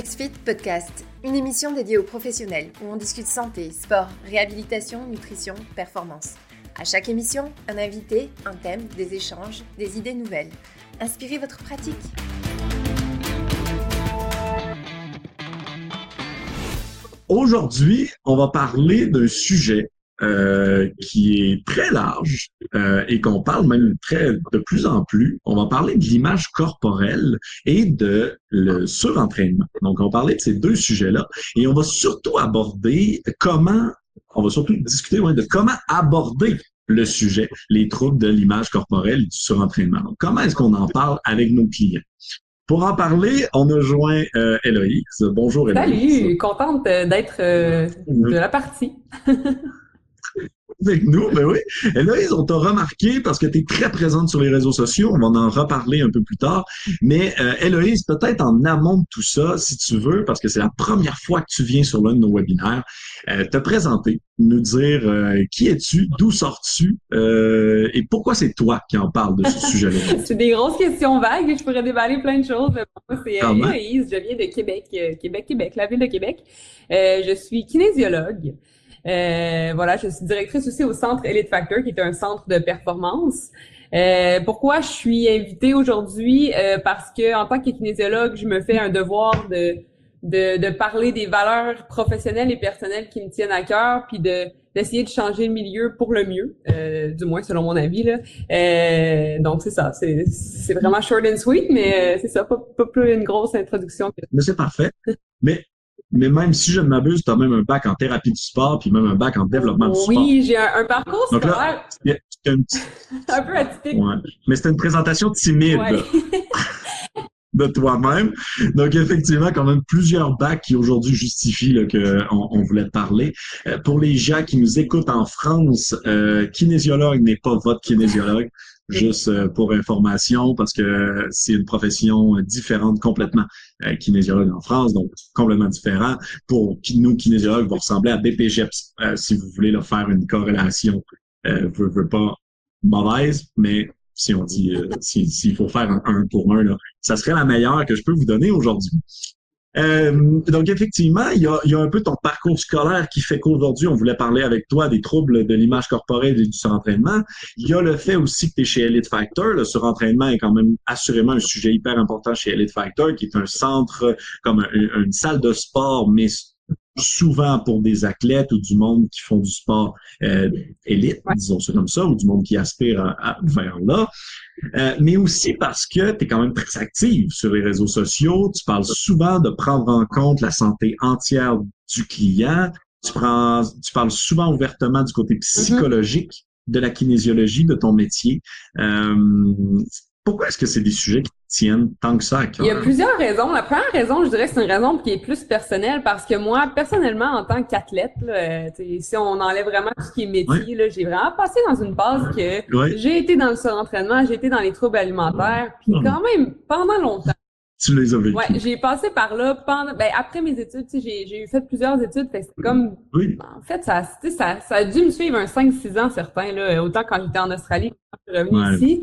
XFIT Podcast, une émission dédiée aux professionnels où on discute santé, sport, réhabilitation, nutrition, performance. À chaque émission, un invité, un thème, des échanges, des idées nouvelles. Inspirez votre pratique. Aujourd'hui, on va parler d'un sujet euh, qui est très large euh, et qu'on parle même très de plus en plus. On va parler de l'image corporelle et de le surentraînement. Donc, on va parler de ces deux sujets-là et on va surtout aborder comment, on va surtout discuter de comment aborder le sujet, les troubles de l'image corporelle et du surentraînement. Donc, comment est-ce qu'on en parle avec nos clients? Pour en parler, on a joint euh, Héloïse. Bonjour Héloïse. Salut, contente d'être euh, de la partie. avec nous, ben oui. Héloïse, on t'a remarqué parce que tu es très présente sur les réseaux sociaux, on va en reparler un peu plus tard, mais euh, Héloïse, peut-être en amont de tout ça, si tu veux, parce que c'est la première fois que tu viens sur l'un de nos webinaires, euh, te présenter, nous dire euh, qui es-tu, d'où sors-tu et pourquoi c'est toi qui en parles de ce sujet-là? c'est des grosses questions vagues, je pourrais déballer plein de choses. Moi, c'est Héloïse, je viens de Québec, Québec, Québec, la ville de Québec. je suis kinésiologue. Euh, voilà, je suis directrice aussi au centre Elite Factor, qui est un centre de performance. Euh, pourquoi je suis invitée aujourd'hui? Euh, parce que en tant que kinésiologue, je me fais un devoir de, de, de, parler des valeurs professionnelles et personnelles qui me tiennent à cœur, puis de d'essayer de changer le milieu pour le mieux, euh, du moins selon mon avis. Là. Euh, donc c'est ça, c'est, c'est vraiment short and sweet, mais c'est ça, pas, pas plus une grosse introduction. Mais c'est parfait. Mais mais même si je ne m'abuse, tu as même un bac en thérapie du sport, puis même un bac en développement du sport. Oui, j'ai un, parcours Donc scolaire. Là, un, un peu atypique. Ouais. Mais c'était une présentation timide. Ouais. de toi-même. Donc, effectivement, quand même plusieurs bacs qui aujourd'hui justifient qu'on on voulait te parler. Euh, pour les gens qui nous écoutent en France, euh, kinésiologue n'est pas votre kinésiologue juste euh, pour information, parce que c'est une profession différente complètement. Euh, kinésiologue en France, donc complètement différent. Pour nous, kinésiologues, va ressembler à BPGEPS, euh, si vous voulez là, faire une corrélation. Euh, veut, veut pas mauvaise, mais si on dit s'il faut faire un, un pour un, là, ça serait la meilleure que je peux vous donner aujourd'hui. Euh, donc, effectivement, il y, a, il y, a, un peu ton parcours scolaire qui fait qu'aujourd'hui, on voulait parler avec toi des troubles de l'image corporelle et du surentraînement. Il y a le fait aussi que tu es chez Elite Factor. Le surentraînement est quand même assurément un sujet hyper important chez Elite Factor, qui est un centre comme une salle de sport, mais souvent pour des athlètes ou du monde qui font du sport euh, élite, disons ça comme ça, ou du monde qui aspire à, vers là. Euh, mais aussi parce que tu es quand même très active sur les réseaux sociaux. Tu parles souvent de prendre en compte la santé entière du client. Tu, prends, tu parles souvent ouvertement du côté mm-hmm. psychologique de la kinésiologie de ton métier. Euh, pourquoi est-ce que c'est des sujets qui tiennent tant que ça à cœur? Il y a plusieurs raisons. La première raison, je dirais que c'est une raison qui est plus personnelle parce que moi, personnellement, en tant qu'athlète, si on enlève vraiment tout ce qui est métier, j'ai vraiment passé dans une phase que j'ai été dans le surentraînement, j'ai été dans les troubles alimentaires, puis quand même pendant longtemps. Tu les as vécu. Ouais, j'ai passé par là pendant, ben, après mes études, j'ai, fait plusieurs études, fait c'est comme, oui. en fait, ça, ça, ça a dû me suivre un 5-6 ans certains, là, autant quand j'étais en Australie, quand je suis revenue ici.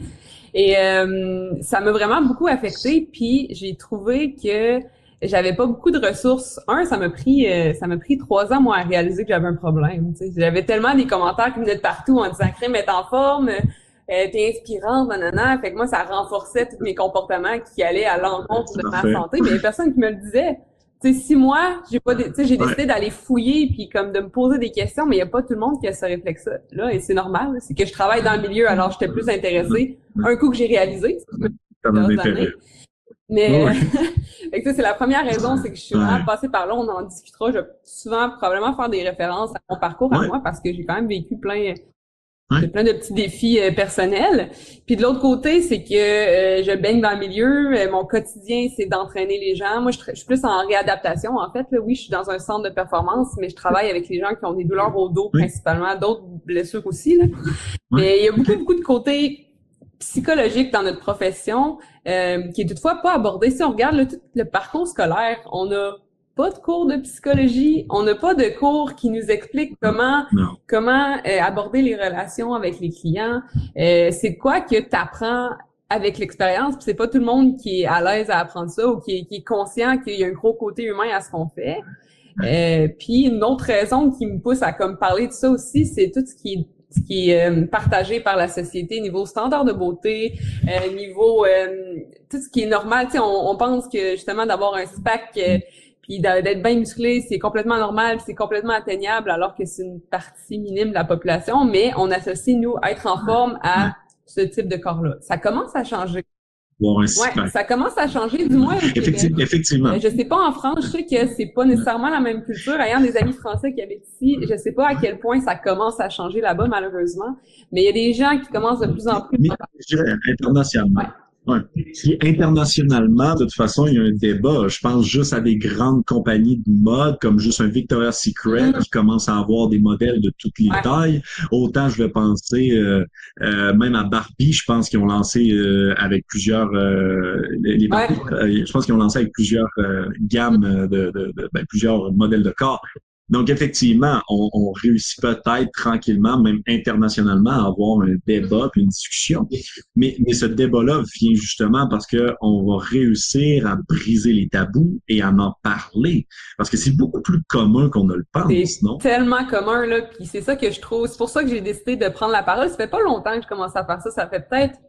Et euh, ça m'a vraiment beaucoup affecté. Puis j'ai trouvé que j'avais pas beaucoup de ressources. Un, ça m'a pris euh, ça m'a pris trois ans moi à réaliser que j'avais un problème. J'avais tellement des commentaires qui venaient de partout en disant crème est en forme, euh, t'es inspirante, nanana. Fait que moi, ça renforçait tous mes comportements qui allaient à l'encontre de ma santé. Mais il y a personne qui me le disait sais, si moi, j'ai pas, tu sais, j'ai décidé d'aller fouiller puis comme de me poser des questions, mais il y a pas tout le monde qui a ce réflexe-là, et c'est normal. C'est que je travaille dans le milieu, alors j'étais plus intéressée. Un coup que j'ai réalisé, mais ça, c'est la première raison, c'est que je suis vraiment passée par là. On en discutera. Je vais souvent probablement faire des références à mon parcours à moi parce que j'ai quand même vécu plein j'ai plein de petits défis euh, personnels. Puis de l'autre côté, c'est que euh, je baigne dans le milieu. Euh, mon quotidien, c'est d'entraîner les gens. Moi, je, suis plus en réadaptation. En fait, là, oui, je suis dans un centre de performance, mais je travaille avec les gens qui ont des douleurs au dos principalement, d'autres blessures aussi. Là. Mais il y a beaucoup, beaucoup de côtés psychologiques dans notre profession qui est toutefois pas abordé. Si on regarde le, le parcours scolaire, on a pas de cours de psychologie, on n'a pas de cours qui nous explique comment comment euh, aborder les relations avec les clients. Euh, c'est quoi que tu apprends avec l'expérience? c'est pas tout le monde qui est à l'aise à apprendre ça ou qui est, qui est conscient qu'il y a un gros côté humain à ce qu'on fait. Euh, puis une autre raison qui me pousse à comme parler de ça aussi, c'est tout ce qui est ce qui est euh, partagé par la société niveau standard de beauté, euh, niveau euh, tout ce qui est normal. Tu sais, on, on pense que justement d'avoir un SPAC puis d'être bien musclé, c'est complètement normal, c'est complètement atteignable, alors que c'est une partie minime de la population. Mais on associe nous être en forme à ce type de corps-là. Ça commence à changer. Ouais, ça commence à changer, du moins. Effectivement. effectivement. Je sais pas en France, je sais que c'est pas nécessairement la même culture. Ayant des amis français qui habitent ici, je sais pas à quel point ça commence à changer là-bas, malheureusement. Mais il y a des gens qui commencent de plus en plus. Mais, dirais Ouais. internationalement, de toute façon, il y a un débat. Je pense juste à des grandes compagnies de mode, comme juste un Victoria's Secret, mm-hmm. qui commence à avoir des modèles de toutes les tailles. Autant, je vais penser euh, euh, même à Barbie, je pense qu'ils ont lancé euh, avec plusieurs... les je pense qu'ils ont lancé avec plusieurs gammes de, de, de ben, plusieurs modèles de corps. Donc, effectivement, on, on réussit peut-être tranquillement, même internationalement, à avoir un débat puis une discussion. Mais, mais ce débat-là vient justement parce que on va réussir à briser les tabous et à en parler. Parce que c'est beaucoup plus commun qu'on ne le pense, non? tellement commun, là. Puis c'est ça que je trouve. C'est pour ça que j'ai décidé de prendre la parole. Ça fait pas longtemps que je commence à faire ça. Ça fait peut-être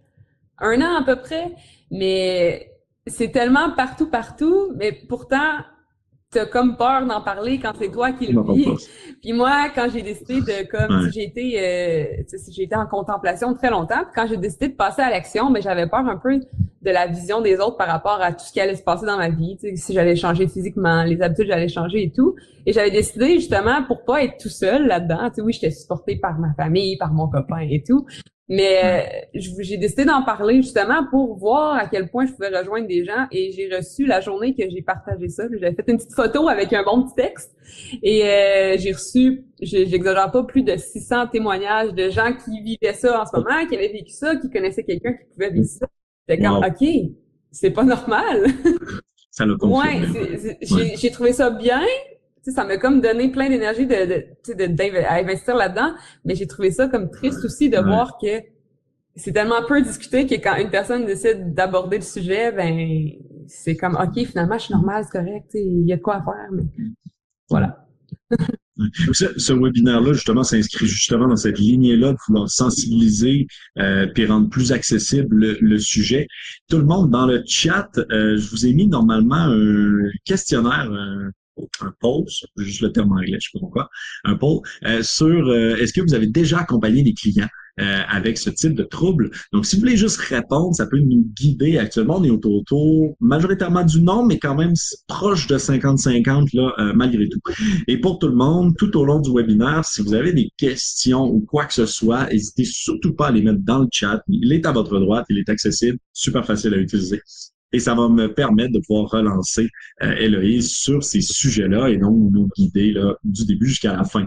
un an à peu près. Mais c'est tellement partout, partout. Mais pourtant, t'as comme peur d'en parler quand c'est toi qui le vis. Puis moi, quand j'ai décidé de, comme, si j'ai été, euh, j'ai été en contemplation très longtemps, puis quand j'ai décidé de passer à l'action, mais ben, j'avais peur un peu de la vision des autres par rapport à tout ce qui allait se passer dans ma vie, si j'allais changer physiquement, les habitudes j'allais changer et tout. Et j'avais décidé justement pour pas être tout seul là-dedans. Tu oui, j'étais supportée par ma famille, par mon copain et tout, mais euh, j'ai décidé d'en parler justement pour voir à quel point je pouvais rejoindre des gens et j'ai reçu la journée que j'ai partagé ça. J'avais fait une petite photo avec un bon petit texte et euh, j'ai reçu, j'exagère pas, plus de 600 témoignages de gens qui vivaient ça en ce moment, qui avaient vécu ça, qui connaissaient quelqu'un qui pouvait vivre ça. J'étais comme, OK, c'est pas normal. ça le Ouais, j'ai trouvé ça bien, ça m'a comme donné plein d'énergie de, d'investir là-dedans, mais j'ai trouvé ça comme triste aussi de voir que c'est tellement peu discuté que quand une personne décide d'aborder le sujet, ben c'est comme OK, finalement, je suis normal, c'est correct, il y a de quoi faire, mais voilà. Ce, webinaire-là, justement, s'inscrit justement dans cette lignée-là de vouloir sensibiliser euh, puis rendre plus accessible le, sujet. Tout le monde dans le chat, euh, je vous ai mis normalement un questionnaire, un poll, juste le terme anglais, je sais pas pourquoi, un poll euh, sur euh, est-ce que vous avez déjà accompagné des clients euh, avec ce type de trouble? Donc, si vous voulez juste répondre, ça peut nous guider. Actuellement, on est autour, majoritairement du nom, mais quand même proche de 50-50 là, malgré tout. Et pour tout le monde, tout au long du webinaire, si vous avez des questions ou quoi que ce soit, n'hésitez surtout pas à les mettre dans le chat. Il est à votre droite, il est accessible, super facile à utiliser et ça va me permettre de pouvoir relancer euh, sur ces sujets-là et donc nous guider là, du début jusqu'à la fin.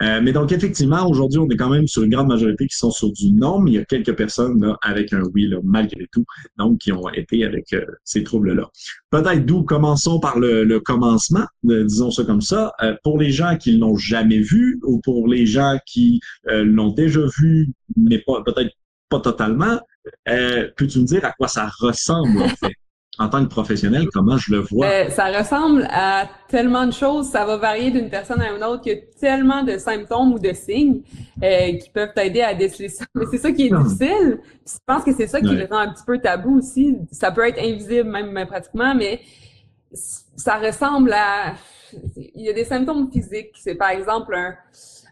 Euh, mais donc, effectivement, aujourd'hui, on est quand même sur une grande majorité qui sont sur du non, mais il y a quelques personnes là, avec un oui, là, malgré tout, donc qui ont été avec euh, ces troubles-là. Peut-être d'où commençons par le, commencement, disons ça comme ça. Euh, pour les gens qui l'ont jamais vu ou pour les gens qui l'ont déjà vu, mais pas peut-être pas totalement, euh, Peux-tu me dire à quoi ça ressemble, en fait? en tant que professionnel, comment je le vois? Euh, ça ressemble à tellement de choses. Ça va varier d'une personne à une autre. Il y a tellement de symptômes ou de signes euh, qui peuvent t'aider à déceler ça. Mais c'est ça qui est ah. difficile. je pense que c'est ça qui le rend un petit peu tabou aussi. Ça peut être invisible même pratiquement, mais ça ressemble à... Il y a des symptômes physiques. C'est par exemple un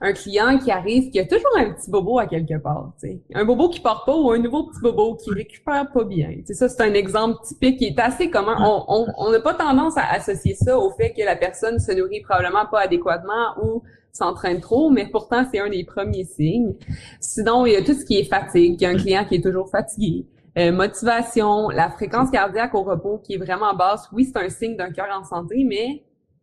un client qui arrive qui a toujours un petit bobo à quelque part, un bobo qui part pas ou un nouveau petit bobo qui récupère pas bien. sais, ça c'est un exemple typique qui est assez commun. On n'a pas tendance à associer ça au fait que la personne se nourrit probablement pas adéquatement ou s'entraîne trop, mais pourtant c'est un des premiers signes. Sinon il y a tout ce qui est fatigue, il y a un client qui est toujours fatigué. Euh, motivation, la fréquence cardiaque au repos qui est vraiment basse. Oui, c'est un signe d'un cœur en santé, mais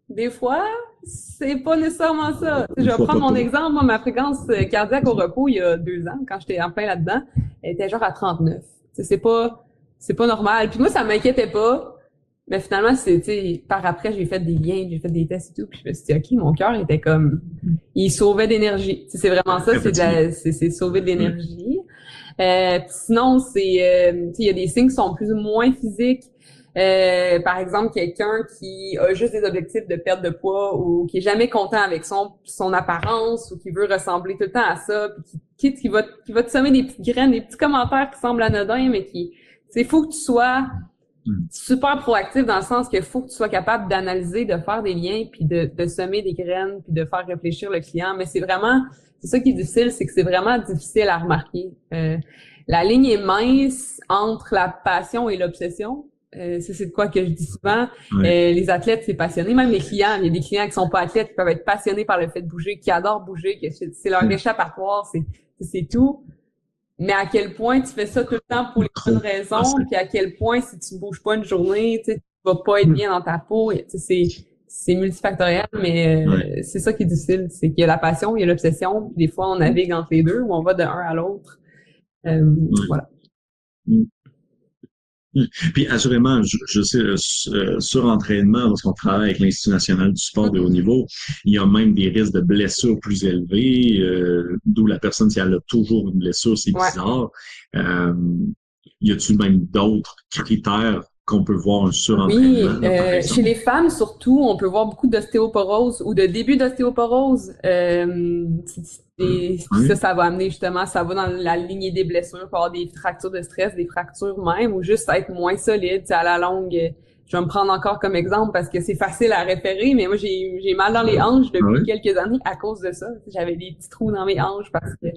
des fois, c'est pas nécessairement ça. Je vais prendre mon exemple. Moi, ma fréquence euh, cardiaque au repos, il y a deux ans, quand j'étais en plein là-dedans, elle était genre à 39. C'est pas, c'est pas normal. Puis moi, ça m'inquiétait pas. Mais finalement, c'est, par après, j'ai fait des liens, j'ai fait des tests et tout, puis je me suis dit, OK, mon cœur était comme, il sauvait d'énergie. C'est vraiment ça, c'est, c'est, sauver de l'énergie. Euh, sinon, c'est il y a des signes qui sont plus ou moins physiques. Euh, par exemple, quelqu'un qui a juste des objectifs de perte de poids ou qui est jamais content avec son son apparence ou qui veut ressembler tout le temps à ça, puis qui, qui, va qui va te semer des petites graines, des petits commentaires qui semblent anodins, mais qui c'est faut que tu sois hmm. super proactif dans le sens qu'il faut que tu sois capable d'analyser, de faire des liens, puis de, de semer des graines, puis de faire réfléchir le client. Mais c'est vraiment c'est ça qui est difficile, c'est que c'est vraiment difficile à remarquer. Euh, la ligne est mince entre la passion et l'obsession. Euh, c'est de quoi que je dis souvent. Euh, les athlètes, c'est passionné. Même les clients, il y a des clients qui sont pas athlètes, qui peuvent être passionnés par le fait de bouger, qui adorent bouger, que c'est leur échappatoire, c'est tout. Mais à quel point tu fais ça tout le temps pour les bonnes raisons, puis à quel point si tu bouges pas une journée, tu vas pas être bien dans ta peau. C'est c'est multifactoriel, mais euh, c'est ça qui est difficile. C'est qu'il y a la passion, il y a l'obsession, puis des fois on navigue entre les deux ou on va de un à l'autre. Voilà. Mm. Puis assurément, je, sais, euh, euh, sur entraînement, lorsqu'on travaille avec l'Institut national du sport de haut niveau, il y a même des risques de blessures plus élevés, euh, d'où la personne, si elle a toujours une blessure, c'est bizarre. Euh, y a-t-il même d'autres critères qu'on peut voir un surentraînement? Oui, euh, chez les femmes surtout, on peut voir beaucoup d'ostéoporose ou de début d'ostéoporose. Euh, et ça, ça va amener justement, ça va dans la lignée des blessures, pour avoir des fractures de stress, des fractures même, ou juste être moins solide, à la longue je vais me prendre encore comme exemple parce que c'est facile à référer, mais moi, j'ai, j'ai mal dans les hanches depuis ah quelques années à cause de ça. J'avais des petits trous dans mes hanches parce que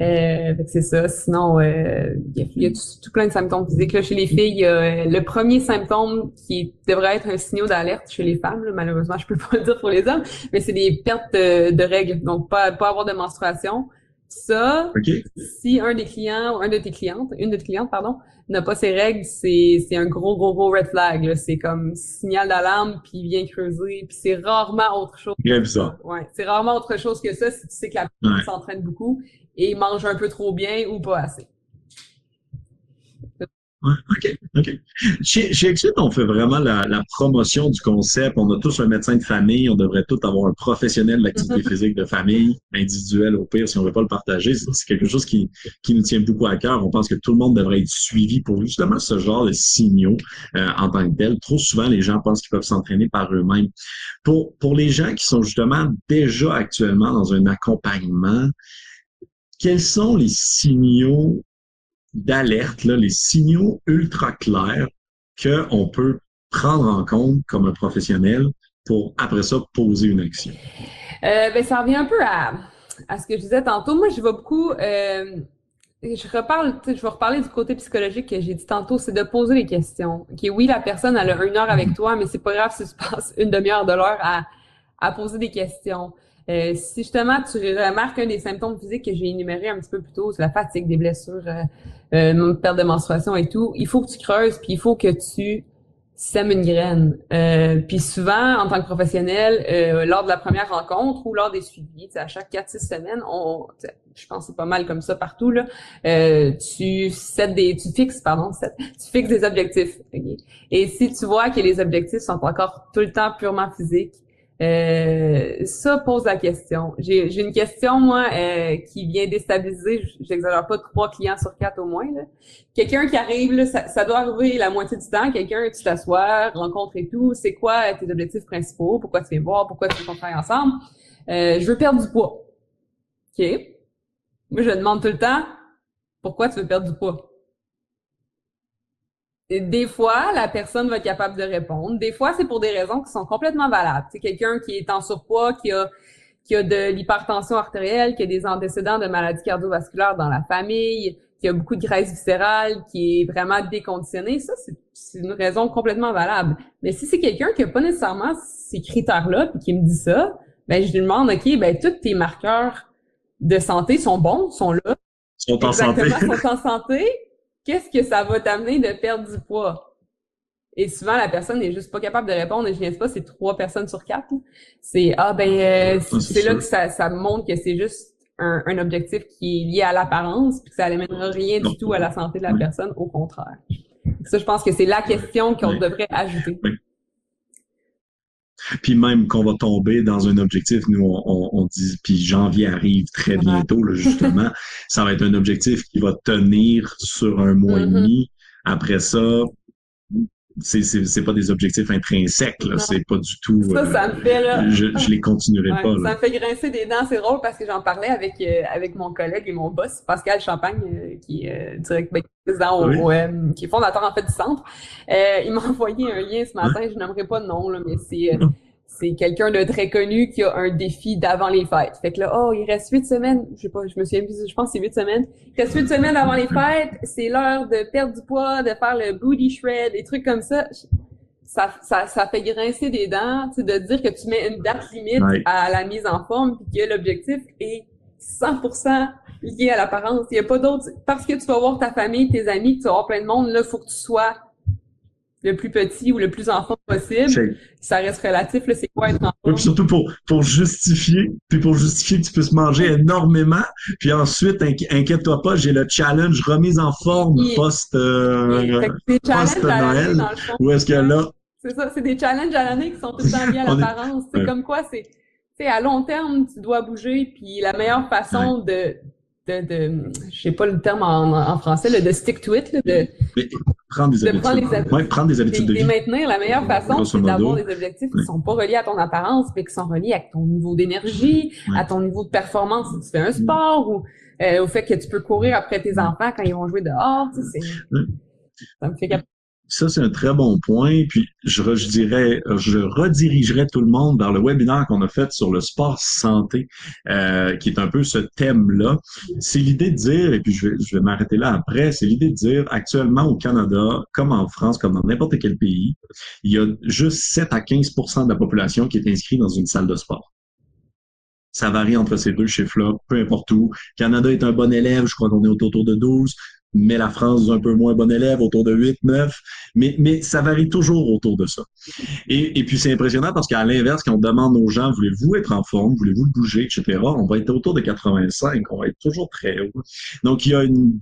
euh, c'est ça. Sinon, euh, il y, a, tout, plein de symptômes physiques. Là, chez les filles, il y a le premier symptôme qui devrait être un signal d'alerte chez les femmes. malheureusement, je peux pas le dire pour les hommes, mais c'est des pertes de, règles. Donc, pas, pas avoir de menstruation. Ça, si un des clients, un de tes clientes, une de tes clientes, pardon, n'a pas ses règles, c'est, c'est un gros, gros, gros red flag. C'est comme signal d'alarme, puis il vient creuser, puis c'est rarement autre chose. Ouais, c'est rarement autre chose que ça si tu sais que la personne s'entraîne beaucoup et mange un peu trop bien ou pas assez. OK, OK. Chez, chez Exit, on fait vraiment la, la, promotion du concept. On a tous un médecin de famille. On devrait tous avoir un professionnel de l'activité physique de famille, individuel au pire, si on ne veut pas le partager. C'est quelque chose qui, qui nous tient beaucoup à cœur. On pense que tout le monde devrait être suivi pour justement ce genre de signaux euh, en tant que tel. Trop souvent, les gens pensent qu'ils peuvent s'entraîner par eux-mêmes. Pour, pour les gens qui sont justement déjà actuellement dans un accompagnement, quels sont les signaux d'alerte, les signaux ultra clairs qu'on peut prendre en compte comme un professionnel pour, après ça, poser une action? Euh, ben, ça revient un peu à, à, ce que je disais tantôt. Moi, je vais beaucoup... Euh, je reparle, je vais reparler du côté psychologique que j'ai dit tantôt, c'est de poser les questions. Oui, la personne, elle a une heure avec toi, mais c'est pas grave si tu passes une demi-heure de l'heure à, à poser des questions. Euh, si justement tu remarques un des symptômes physiques que j'ai énuméré un petit peu plus tôt, c'est la fatigue, des blessures, euh, euh, perte de menstruation et tout, il faut que tu creuses, puis il faut que tu sèmes une graine. Euh, puis souvent, en tant que professionnel, euh, lors de la première rencontre ou lors des suivis, à chaque 4-6 semaines, on, je pense c'est pas mal comme ça partout, là, tu set des, tu fixes, pardon, tu fixes des objectifs. Et si tu vois que les objectifs sont encore tout le temps purement physiques, euh, ça pose la question. J'ai une question, moi, euh, qui vient déstabiliser, j'exagère pas, trois clients sur quatre au moins. Quelqu'un qui arrive, là, ça, doit arriver la moitié du temps. Quelqu'un, tu t'assois, rencontre et tout. C'est quoi tes objectifs principaux? Pourquoi tu viens voir? Pourquoi tu veux qu'on travaille ensemble? Euh, je veux perdre du poids. OK? Moi, je demande tout le temps, pourquoi tu veux perdre du poids? Des fois, la personne va être capable de répondre. Des fois, c'est pour des raisons qui sont complètement valables. C'est quelqu'un qui est en surpoids, qui a qui a de l'hypertension artérielle, qui a des antécédents de maladies cardiovasculaires dans la famille, qui a beaucoup de graisse viscérale, qui est vraiment déconditionné, ça, c'est une raison complètement valable. Mais si c'est quelqu'un qui a pas nécessairement ces critères-là, puis qui me dit ça, ben je lui demande, OK, ben tous tes marqueurs de santé sont bons, sont là. Sont en santé. sont en santé qu'est-ce que ça va t'amener de perdre du poids? Et souvent, la personne n'est juste pas capable de répondre. Et je viens pas, c'est trois personnes sur quatre. C'est ah ben euh, c'est là que ça, ça montre que c'est juste un, un, objectif qui est lié à l'apparence, puis que ça n'amènera rien du tout à la santé de la personne, au contraire. Ça, je pense que c'est la question qu'on devrait ajouter. Puis même qu'on va tomber dans un objectif, nous on, dit, puis janvier arrive très bientôt là, justement, ça va être un objectif qui va tenir sur un mois et mm-hmm. demi. Après ça, c'est c'est pas des objectifs intrinsèques là. C'est pas du tout ça ça me fait là. je, je les continuerai pas ça me fait grincer des dents c'est drôle parce que j'en parlais avec euh, avec mon collègue et mon boss Pascal Champagne euh, qui est euh, directeur président qui est fondateur en fait du centre. Il m'a envoyé un lien ce matin je n'aimerais pas de nom là mais c'est c'est quelqu'un de très connu qui a un défi d'avant les fêtes. Fait que là, oh, il reste huit semaines. Je sais pas, je me souviens plus, je pense que c'est huit semaines. Il reste huit semaines avant les fêtes. C'est l'heure de perdre du poids, de faire le booty shred, des trucs comme ça. Ça, ça, ça fait grincer des dents, de dire que tu mets une date limite à la mise en forme puis que l'objectif est 100% lié à l'apparence. Il y a pas d'autre, parce que tu vas voir ta famille, tes amis, tu vas voir plein de monde, là, faut que tu sois le plus petit ou le plus enfant possible. Ça reste relatif, là, c'est quoi être enfant? Oui, surtout pour, pour justifier, puis pour justifier que tu puisses manger énormément, puis ensuite, inquiète-toi pas, j'ai le challenge remise en forme post, euh, post Noël. Où est-ce que là? C'est ça, c'est des challenges à l'année qui sont tout le temps liés à l'apparence. C'est comme quoi, c'est, c'est à long terme, tu dois bouger, puis la meilleure façon de, de, de je sais pas le terme en, en français, là, de stick to it, là, de, prendre des habitudes. Prendre, des habitudes de vie. Et maintenir, la meilleure façon, c'est d'avoir des objectifs qui sont pas reliés à ton apparence, mais qui sont reliés à ton niveau d'énergie, à ton niveau de performance. Si tu fais un sport ou euh, au fait que tu peux courir après tes enfants quand ils vont jouer dehors. Tu sais, ça me fait ça, c'est un très bon point. Puis, je, je je redirigerais tout le monde vers le webinaire qu'on a fait sur le sport santé, euh, qui est un peu ce thème-là. C'est l'idée de dire, et puis je vais, je vais m'arrêter là après, c'est l'idée de dire, actuellement au Canada, comme en France, comme dans n'importe quel pays, il y a juste 7 à 15% de la population qui est inscrite dans une salle de sport. Ça varie entre ces deux chiffres-là, peu importe où. Canada est un bon élève, je crois qu'on est autour de 12 mais la France est un peu moins bon élève, autour de 8, 9, mais, mais ça varie toujours autour de ça. Et, et puis c'est impressionnant parce qu'à l'inverse, quand on demande aux gens, voulez-vous être en forme, voulez-vous bouger, etc., on va être autour de 85, on va être toujours très haut. Donc il y a une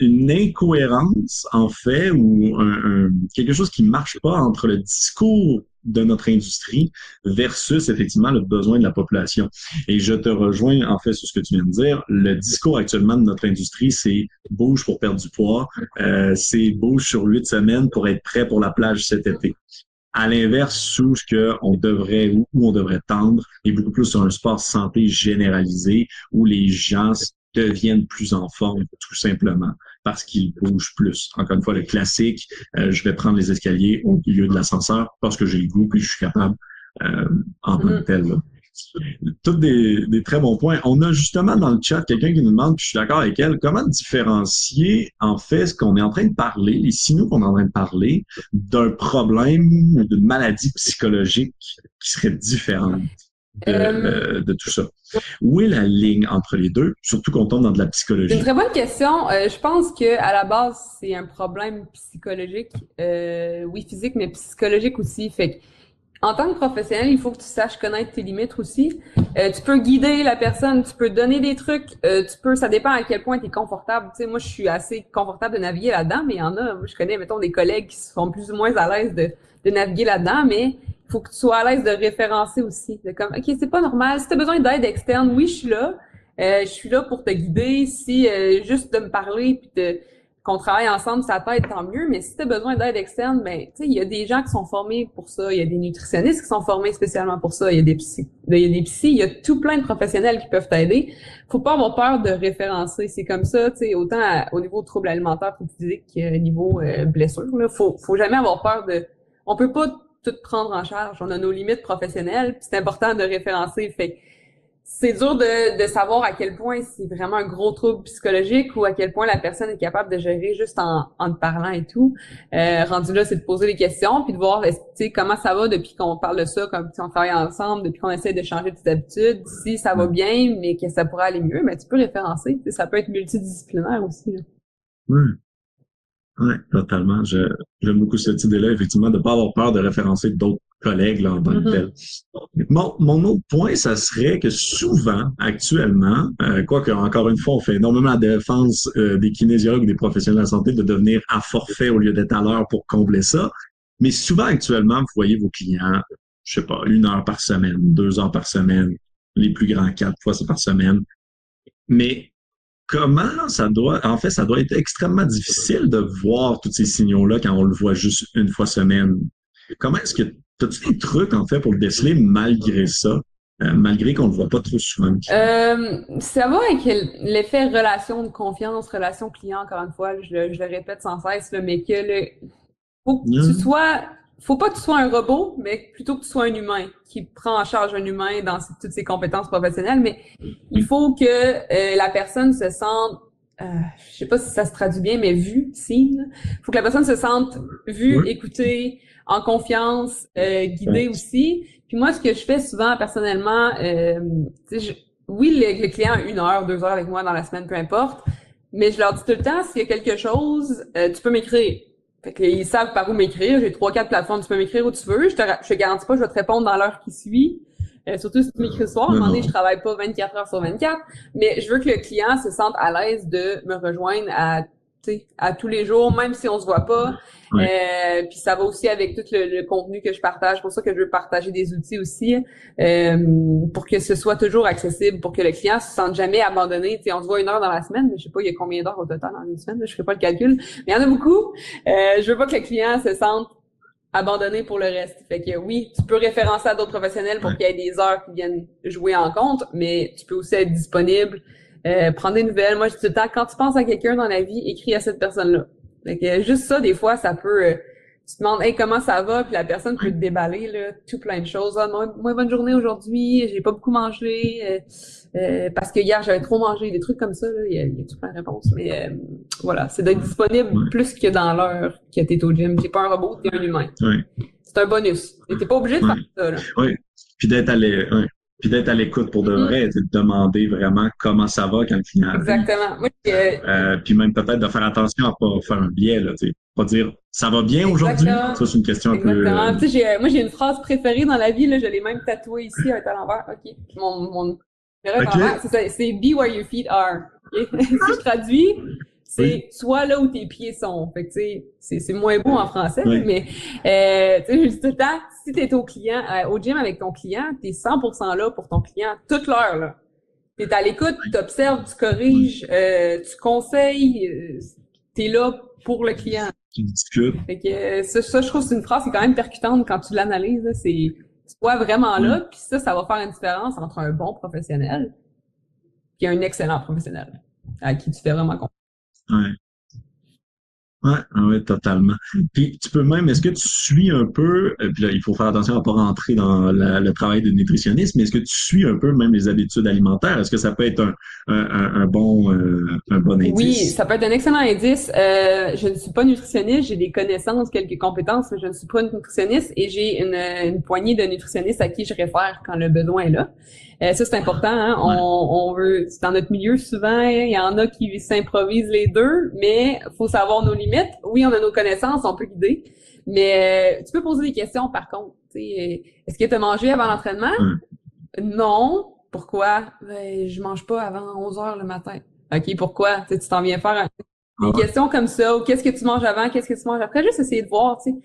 une incohérence, en fait, ou un, quelque chose qui marche pas entre le discours de notre industrie versus effectivement le besoin de la population. Et je te rejoins en fait sur ce que tu viens de dire. Le discours actuellement de notre industrie, c'est bouge pour perdre du poids, euh, c'est bouge sur huit semaines pour être prêt pour la plage cet été. À l'inverse, sous ce qu'on devrait où on devrait tendre, et beaucoup plus sur un sport santé généralisé où les gens deviennent plus en forme, tout simplement parce qu'il bouge plus. Encore une fois, le classique, euh, je vais prendre les escaliers au milieu de l'ascenseur parce que j'ai le goût puis je suis capable euh, en tant que tel. Là. Tous des, des, très bons points. On a justement dans le chat quelqu'un qui nous demande, puis je suis d'accord avec elle, comment différencier en fait ce qu'on est en train de parler, les signaux qu'on est en train de parler, d'un problème ou d'une maladie psychologique qui serait différente? Euh, euh, de, tout ça. Où est la ligne entre les deux, surtout qu'on tombe dans de la psychologie? C'est une très bonne question. Euh, je pense que à la base, c'est un problème psychologique, oui physique, mais psychologique aussi. Fait en tant que professionnel, il faut que tu saches connaître tes limites aussi. tu peux guider la personne, tu peux donner des trucs, tu peux, ça dépend à quel point tu es confortable. Tu sais, moi, je suis assez confortable de naviguer là-dedans, mais il y en a, je connais, mettons, des collègues qui sont plus ou moins à l'aise de, de naviguer là-dedans, mais faut que tu sois à l'aise de référencer aussi. De comme, OK, c'est pas normal. Si tu as besoin d'aide externe, oui, je suis là. Euh, je suis là pour te guider. Si euh, juste de me parler puis qu'on travaille ensemble, ça être tant mieux. Mais si tu as besoin d'aide externe, ben, tu sais, il y a des gens qui sont formés pour ça. Il y a des nutritionnistes qui sont formés spécialement pour ça. Il y a des psy, il y a des psy, il y a tout plein de professionnels qui peuvent t'aider. Faut pas avoir peur de référencer. C'est comme ça, tu sais, autant au niveau troubles alimentaires, troubles physiques, qu'au niveau euh, blessure. Là, faut, faut jamais avoir peur de. On peut pas tout prendre en charge. On a nos limites professionnelles, puis c'est important de référencer. Fait c'est dur de, de savoir à quel point c'est vraiment un gros trouble psychologique ou à quel point la personne est capable de gérer juste en, en te parlant et tout. Euh, rendu là, c'est de poser des questions puis de voir comment ça va depuis qu'on parle de ça, comme si on travaille ensemble, depuis qu'on essaie de changer tes habitudes, si ça va bien, mais que ça pourrait aller mieux, mais tu peux référencer. Ça peut être multidisciplinaire aussi. Là. Oui, totalement. J'aime beaucoup cette idée-là, effectivement, de ne pas avoir peur de référencer d'autres collègues là, en tant que mm-hmm. tel. Mon, mon autre point, ça serait que souvent, actuellement, euh, quoique encore une fois, on fait énormément la défense euh, des kinésiologues ou des professionnels de la santé de devenir à forfait au lieu d'être à l'heure pour combler ça. Mais souvent, actuellement, vous voyez vos clients je sais pas, une heure par semaine, deux heures par semaine, les plus grands quatre fois par semaine. Mais comment ça doit, en fait, ça doit être extrêmement difficile de voir tous ces signaux-là quand on le voit juste une fois semaine. Comment est-ce que, as-tu des trucs, en fait, pour le déceler malgré ça? Euh, malgré qu'on ne le voit pas trop souvent? Euh, ça va avec l'effet relation de confiance, relation client, encore une fois, je le, répète sans cesse, mais que le, faut que tu sois faut pas que tu sois un robot, mais plutôt que tu sois un humain qui prend en charge un humain dans toutes ses compétences professionnelles. Mais il faut que euh, la personne se sente, euh, je sais pas si ça se traduit bien, mais vue, si. Il faut que la personne se sente vue, écoutée, en confiance, euh, guidée aussi. Puis moi, ce que je fais souvent personnellement, euh, je, oui, le, client a une heure, deux heures avec moi dans la semaine, peu importe. Mais je leur dis tout le temps, s'il y a quelque chose, euh, tu peux m'écrire fait qu'ils savent par où m'écrire. J'ai trois, quatre plateformes. Tu peux m'écrire où tu veux. Je te, je te garantis pas que je vais te répondre dans l'heure qui suit. Euh, surtout si tu m'écris le soir. À un moment donné, je travaille pas 24 heures sur 24. Mais je veux que le client se sente à l'aise de me rejoindre à à tous les jours, même si on se voit pas. Euh, puis ça va aussi avec tout le, contenu que je partage. pour ça que je veux partager des outils aussi euh, pour que ce soit toujours accessible, pour que le client se sente jamais abandonné. sais, on se voit une heure dans la semaine, mais je sais pas il y a combien d'heures au total dans une semaine. Je fais pas le calcul, mais il y en a beaucoup. Euh, je veux pas que le client se sente abandonné pour le reste. Fait que oui, tu peux référencer à d'autres professionnels pour qu'il y ait des heures qui viennent jouer en compte, mais tu peux aussi être disponible euh, prendre des nouvelles. Moi, je dis tout le temps, quand tu penses à quelqu'un dans la vie, écris à cette personne-là. Fait que juste ça, des fois, ça peut... Euh, tu te demandes, hey, comment ça va? Puis la personne peut te déballer, là, tout plein de choses. Ah, moi, bonne journée aujourd'hui, j'ai pas beaucoup mangé, euh, euh, parce que hier, j'avais trop mangé, des trucs comme ça, là, il, y a, il y a tout plein de réponses. Mais voilà, c'est d'être disponible plus que dans l'heure que t'es au gym. T'es pas un robot, t'es un humain. C'est un bonus. T'es pas obligé de faire ça, là. Oui. Puis d'être allé, puis d'être à l'écoute pour de mm-hmm. vrai, de demander vraiment comment ça va quand le client Exactement. euh, puis même peut-être de faire attention à pas faire un biais, là, pas dire ça va bien aujourd'hui? Ça, c'est une question Exactement. un peu. Euh... Moi, j'ai une phrase préférée dans la vie, là, je l'ai même tatouée ici, un à l'envers. OK. Mon, mon, c'est, c'est be where your feet are. si je traduis, c'est soit là où tes pieds sont. Fait que c'est c'est moins beau en français, mais euh, tu sais, je dis tout le temps, si tu es au client, euh, au gym avec ton client, tu es 100% là pour ton client toute l'heure là. Tu es à l'écoute, tu observes, tu corriges, euh, tu conseilles, euh, tu es là pour le client. Tu discutes. Fait que ça, ça, je trouve c'est une phrase qui est quand même percutante quand tu l'analyses, c'est sois vraiment là, puis ça ça va faire une différence entre un bon professionnel et un excellent professionnel à qui tu fais vraiment confiance. Ouais. Ouais, ah ouais, totalement. Puis tu peux même, est-ce que tu suis un peu, euh, puis là, il faut faire attention à pas rentrer dans le travail de nutritionniste, mais est-ce que tu suis un peu même les habitudes alimentaires? Est-ce que ça peut être un, un, un bon euh, un bon indice? Oui, ça peut être un excellent indice. Euh, je ne suis pas nutritionniste, j'ai des connaissances, quelques compétences, mais je ne suis pas nutritionniste et j'ai une, une poignée de nutritionnistes à qui je réfère quand le besoin est là. Euh, ça, c'est important. Hein? On, on, veut, dans notre milieu, souvent, il y en a qui s'improvisent les deux, mais faut savoir nos limites. Oui, on a nos connaissances, on peut guider, mais euh, tu peux poser des questions par contre. Est-ce que tu as mangé avant l'entraînement? Non. Pourquoi? Ben, je mange pas avant 11 heures le matin. OK, pourquoi? tu t'en viens faire des ah questions comme ça, ou qu'est-ce que tu manges avant, qu'est-ce que tu manges après, juste essayer de voir, tu sais.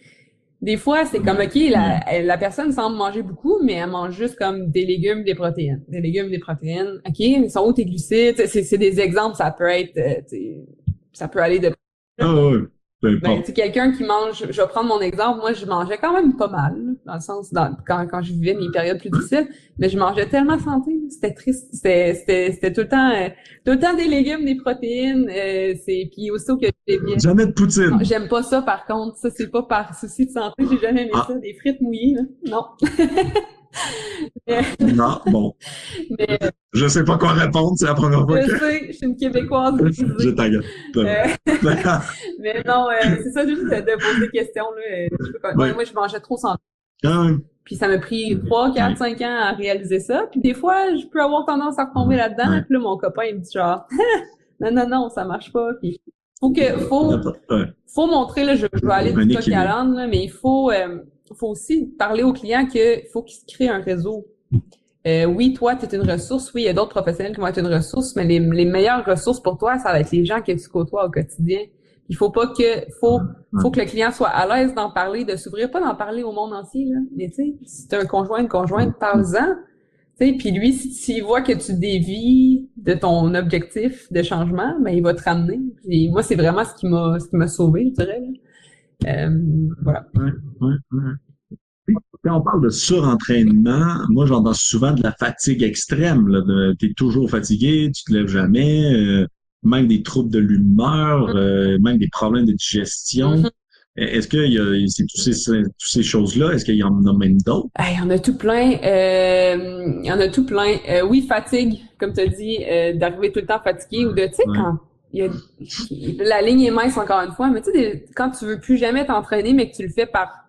Des fois, c'est comme, OK, la, la personne semble manger beaucoup, mais elle mange juste comme des légumes, des protéines. Des légumes, des protéines. OK, ils sont où tes glucides? C'est des exemples, ça peut être, euh, ça peut aller de... Ah ouais. Ben, quelqu'un qui mange, je vais prendre mon exemple, moi je mangeais quand même pas mal, dans le sens, dans, quand, quand je vivais mes périodes plus difficiles, mais je mangeais tellement santé, c'était triste, c'était, c'était, tout le temps, euh, tout le temps des légumes, des protéines, euh, c'est, puis aussitôt que j'ai bien. Jamais de poutine. J'aime pas ça par contre, ça c'est pas par souci de santé, j'ai jamais aimé ah. ça, des frites mouillées, là. non. non, bon. Mais, je sais pas quoi répondre, c'est la première fois. Je sais, je suis une Québécoise. je t'agace. Euh, mais non, euh, c'est ça juste de poser des questions. Là. Moi, je mangeais trop sans. Ah, puis ça m'a pris 3, 4, 5 ans à réaliser ça. Puis des fois, je peux avoir tendance à retomber là-dedans. Puis là, mon copain, il me dit genre, non, non, non, ça marche pas. Puis faut que, faut, faut montrer, là, je, je vais aller du coq à l'âne, mais il faut, euh, faut aussi parler au client qu'il faut qu'il se crée un réseau. Euh, oui, toi, tu es une ressource. Oui, il y a d'autres professionnels qui vont être une ressource, mais les, les, meilleures ressources pour toi, ça va être les gens que tu côtoies au quotidien. Il faut pas que faut faut que le client soit à l'aise d'en parler, de s'ouvrir, pas d'en parler au monde entier là. Mais tu sais, si t'as un conjoint, une conjointe, parle-en. Tu sais, puis lui, s'il voit que tu dévies de ton objectif de changement, ben il va te ramener. Et moi, c'est vraiment ce qui m'a ce qui m'a sauvé, je dirais. Euh, voilà. Quand on parle de surentraînement, moi j'entends souvent de la fatigue extrême. Tu es toujours fatigué, tu te lèves jamais, euh, même des troubles de l'humeur, mm-hmm. euh, même des problèmes de digestion. Mm-hmm. Est-ce que y a, ces, toutes ces choses-là, est-ce qu'il y en a même d'autres? Il y en a tout plein. Euh, il y en a tout plein. oui, fatigue, comme tu as dit, d'arriver tout le temps fatigué ou de, tu sais, quand y a, la ligne est mince encore une fois, mais tu sais, quand tu veux plus jamais t'entraîner, mais que tu le fais par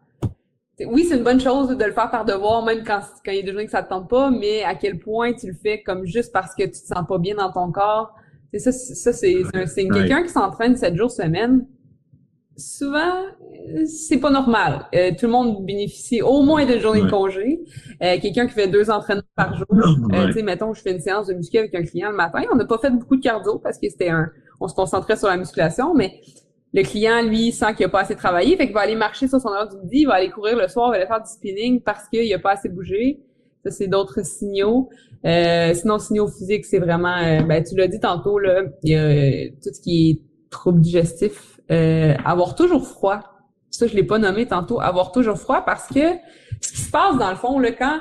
oui, c'est une bonne chose de le faire par devoir, même quand, quand il y a des journées que ça te tente pas, mais à quel point tu le fais comme juste parce que tu te sens pas bien dans ton corps. Ça, ça c'est un signe. Quelqu'un qui s'entraîne sept jours semaine, souvent, c'est pas normal. Euh, tout le monde bénéficie au moins de journées de congé. Euh, quelqu'un qui fait deux entraînements par jour, euh, tu sais, mettons, je fais une séance de muscu avec un client le matin. On n'a pas fait beaucoup de cardio parce que c'était un, on se concentrait sur la musculation, mais le client, lui, sent qu'il a pas assez travaillé, fait qu'il va aller marcher sur son heure du midi, il va aller courir le soir, il va aller faire du spinning parce qu'il a pas assez bougé. Ça, c'est d'autres signaux. Euh, sinon, signaux physiques, c'est vraiment, euh, ben, tu l'as dit tantôt, là, il y a euh, tout ce qui est trouble digestif. avoir toujours froid. Ça, je l'ai pas nommé tantôt. Avoir toujours froid parce que ce qui se passe, dans le fond, le quand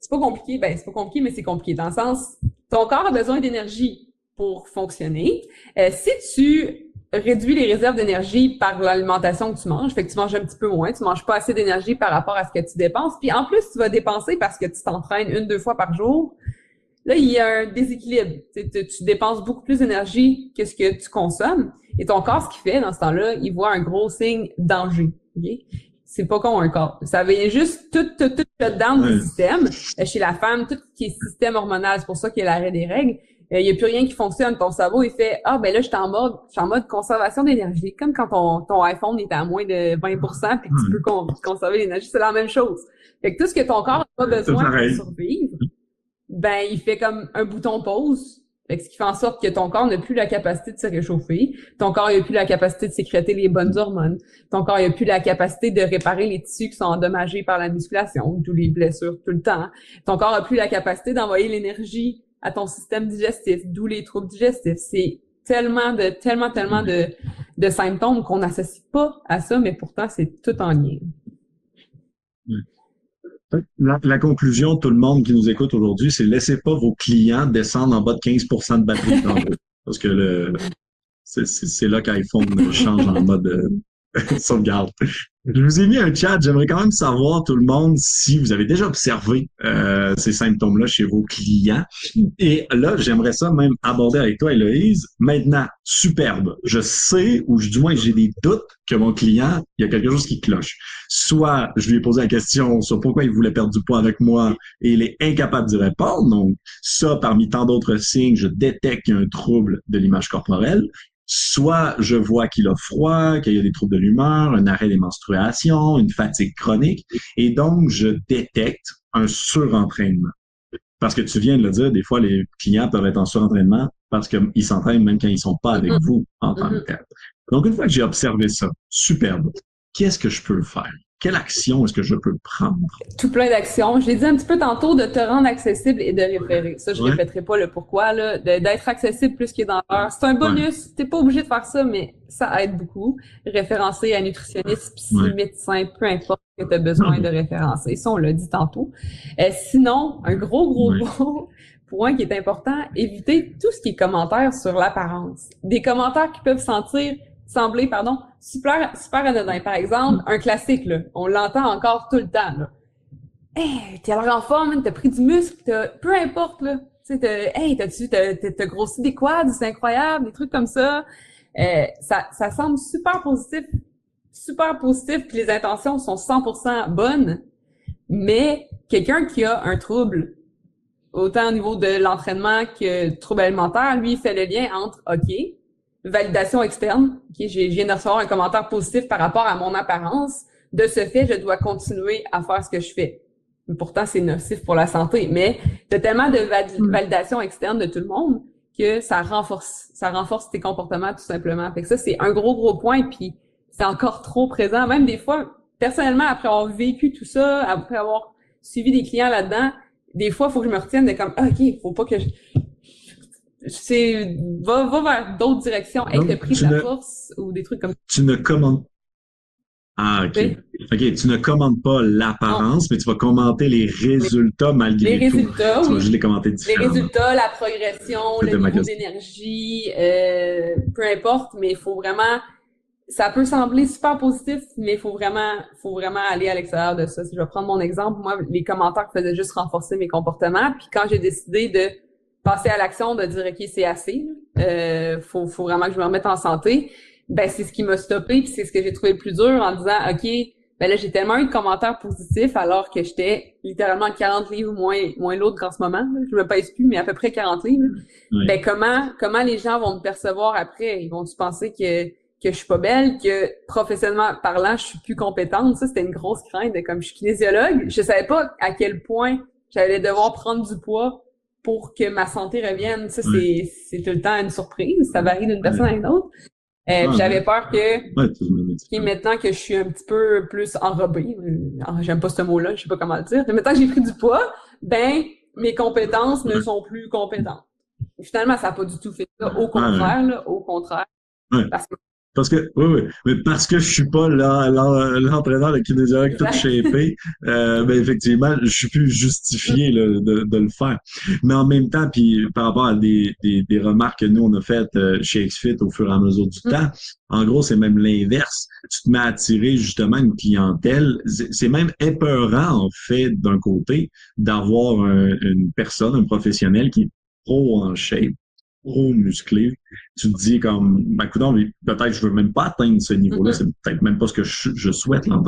c'est pas compliqué, ben, c'est pas compliqué, mais c'est compliqué dans le sens, ton corps a besoin d'énergie pour fonctionner. si tu réduis les réserves d'énergie par l'alimentation que tu manges. Fait que tu manges un petit peu moins, tu manges pas assez d'énergie par rapport à ce que tu dépenses. Puis en plus, tu vas dépenser parce que tu t'entraînes une, deux fois par jour. Là, il y a un déséquilibre. Tu, tu dépenses beaucoup plus d'énergie que ce que tu consommes. Et ton corps, ce qu'il fait dans ce temps-là, il voit un gros signe danger. C'est pas con un corps. Ça vient juste tout, tout, tout shut du système. Chez la femme, tout ce qui est système hormonal, c'est pour ça qu'il y a l'arrêt des règles il euh, n'y a plus rien qui fonctionne. Ton cerveau, il fait Ah, ben là, je suis en mode, je suis en mode conservation d'énergie. Comme quand ton, ton iPhone est à moins de 20% puis que tu peux conserver l'énergie, c'est la même chose. Fait que tout ce que ton corps n'a pas besoin pour survivre, ben, il fait comme un bouton pause. Fait ce qui fait en sorte que ton corps n'a plus la capacité de se réchauffer. Ton corps n'a plus la capacité de sécréter les bonnes hormones. Ton corps n'a plus la capacité de réparer les tissus qui sont endommagés par la musculation, tous les blessures tout le temps. Ton corps n'a plus la capacité d'envoyer l'énergie à ton système digestif, d'où les troubles digestifs. C'est tellement de tellement tellement de, de symptômes qu'on n'associe pas à ça, mais pourtant c'est tout en lien. La, conclusion, tout le monde qui nous écoute aujourd'hui, c'est laissez pas vos clients descendre en bas de 15% de batterie Parce que le, c'est là qu'iPhone change en mode euh, sauvegarde. Je vous ai mis un chat. J'aimerais quand même savoir, tout le monde, si vous avez déjà observé euh, ces symptômes-là chez vos clients. Et là, j'aimerais ça même aborder avec toi, Héloïse. Maintenant, superbe. Je sais, ou du moins j'ai des doutes que mon client, il y a quelque chose qui cloche. Soit je lui ai posé la question sur pourquoi il voulait perdre du poids avec moi et il est incapable d'y répondre. Donc, ça, parmi tant d'autres signes, je détecte qu'il y a un trouble de l'image corporelle soit je vois qu'il a froid, qu'il y a des troubles de l'humeur, un arrêt des menstruations, une fatigue chronique, et donc je détecte un surentraînement. Parce que tu viens de le dire, des fois les clients peuvent être en surentraînement parce qu'ils s'entraînent même quand ils sont pas avec mm-hmm. vous en tant que mm-hmm. tel. Donc une fois que j'ai observé ça, superbe, qu'est-ce que je peux faire? Quelle action est-ce que je peux prendre? Tout plein d'actions. Je l'ai dit un petit peu tantôt de te rendre accessible et de référer. Ça, je ne répéterai pas le pourquoi, là, d'être accessible plus qu'il dans l'heure. C'est un bonus. Tu T'es pas obligé de faire ça, mais ça aide beaucoup. Référencer à nutritionniste, psy, médecin, peu importe que tu as besoin de référencer. Ça, on l'a dit tantôt. Euh, sinon, un gros, gros, gros point qui est important, éviter tout ce qui est commentaire sur l'apparence. Des commentaires qui peuvent sentir sembler, pardon, super, super anodin. Par exemple, un classique, là, on l'entend encore tout le temps. Là. Hey, t'es alors en forme, t'as pris du muscle, t'as, peu importe, là. Tu sais, hey, t'as-tu, t'as, t'as grossi des quads, c'est incroyable, des trucs comme ça. Euh, ça, ça semble super positif, super positif, puis les intentions sont 100% bonnes, mais quelqu'un qui a un trouble, autant au niveau de l'entraînement que trouble alimentaire, lui, il fait le lien entre, OK, validation externe. Okay, je viens de recevoir un commentaire positif par rapport à mon apparence. De ce fait, je dois continuer à faire ce que je fais. pourtant, c'est nocif pour la santé. Mais de tellement de hmm. validation externe de tout le monde que ça renforce, ça renforce tes comportements tout simplement. Fait que ça, c'est un gros, gros point, puis c'est encore trop présent. Même des fois, personnellement, après avoir vécu tout ça, après avoir suivi des clients là-dedans, des fois, il faut que je me retienne de comme, ah, OK, faut pas que je... C'est, va, va vers d'autres directions, être pris de la force ou des trucs comme ça. Tu ne commandes ah, OK. OK, tu ne commandes pas l'apparence, mais tu vas commenter les résultats malgré les résultats, Tu vas juste les commenter différemment. Les résultats, la progression, le niveau d'énergie, euh, peu importe, mais il faut vraiment... Ça peut sembler super positif, mais il faut vraiment, faut vraiment aller à l'extérieur de ça. Si je vais prendre mon exemple, moi, les commentaires faisaient juste renforcer mes comportements. Puis quand j'ai décidé de passer à l'action, de dire, OK, c'est assez, euh, faut, faut vraiment que je me remette en santé ben c'est ce qui m'a stoppé puis c'est ce que j'ai trouvé le plus dur en disant OK, ben là j'ai tellement eu de commentaires positifs alors que j'étais littéralement 40 livres moins moins l'autre qu'en ce moment, je me pèse plus mais à peu près 40 livres. Ben comment comment les gens vont me percevoir après? Ils vont tu penser que que je suis pas belle, que professionnellement parlant, je suis plus compétente? Ça, c'était une grosse crainte comme je suis kinésiologue. Je savais pas à quel point j'allais devoir prendre du poids pour que ma santé revienne. Ça, c'est, c'est tout le temps une surprise. Ça varie d'une personne à une autre. Euh, ah, j'avais peur que, maintenant que je suis un petit peu plus enrobée, euh, j'aime pas ce mot-là, je sais pas comment le dire, mais maintenant que j'ai pris du poids, ben, mes compétences ne sont plus compétentes. finalement, ça n'a pas du tout fait ça. Au contraire, là, au contraire. Parce que parce que, oui, oui, mais parce que je suis pas l'entraîneur de kinésiologue tout shapé, euh, ben effectivement, je suis plus justifié de, de, le faire. Mais en même temps, puis par rapport à des, des, des remarques que nous, on a faites euh, chez XFIT au fur et à mesure du mm. temps, en gros, c'est même l'inverse. Tu te mets à attirer justement une clientèle. C'est même épeurant, en fait, d'un côté, d'avoir une personne, un professionnel qui est pro en shape, trop musclé, tu te dis comme, ben, peut-être je veux même pas atteindre ce niveau-là, mm-hmm. c'est peut-être même pas ce que je, souhaite en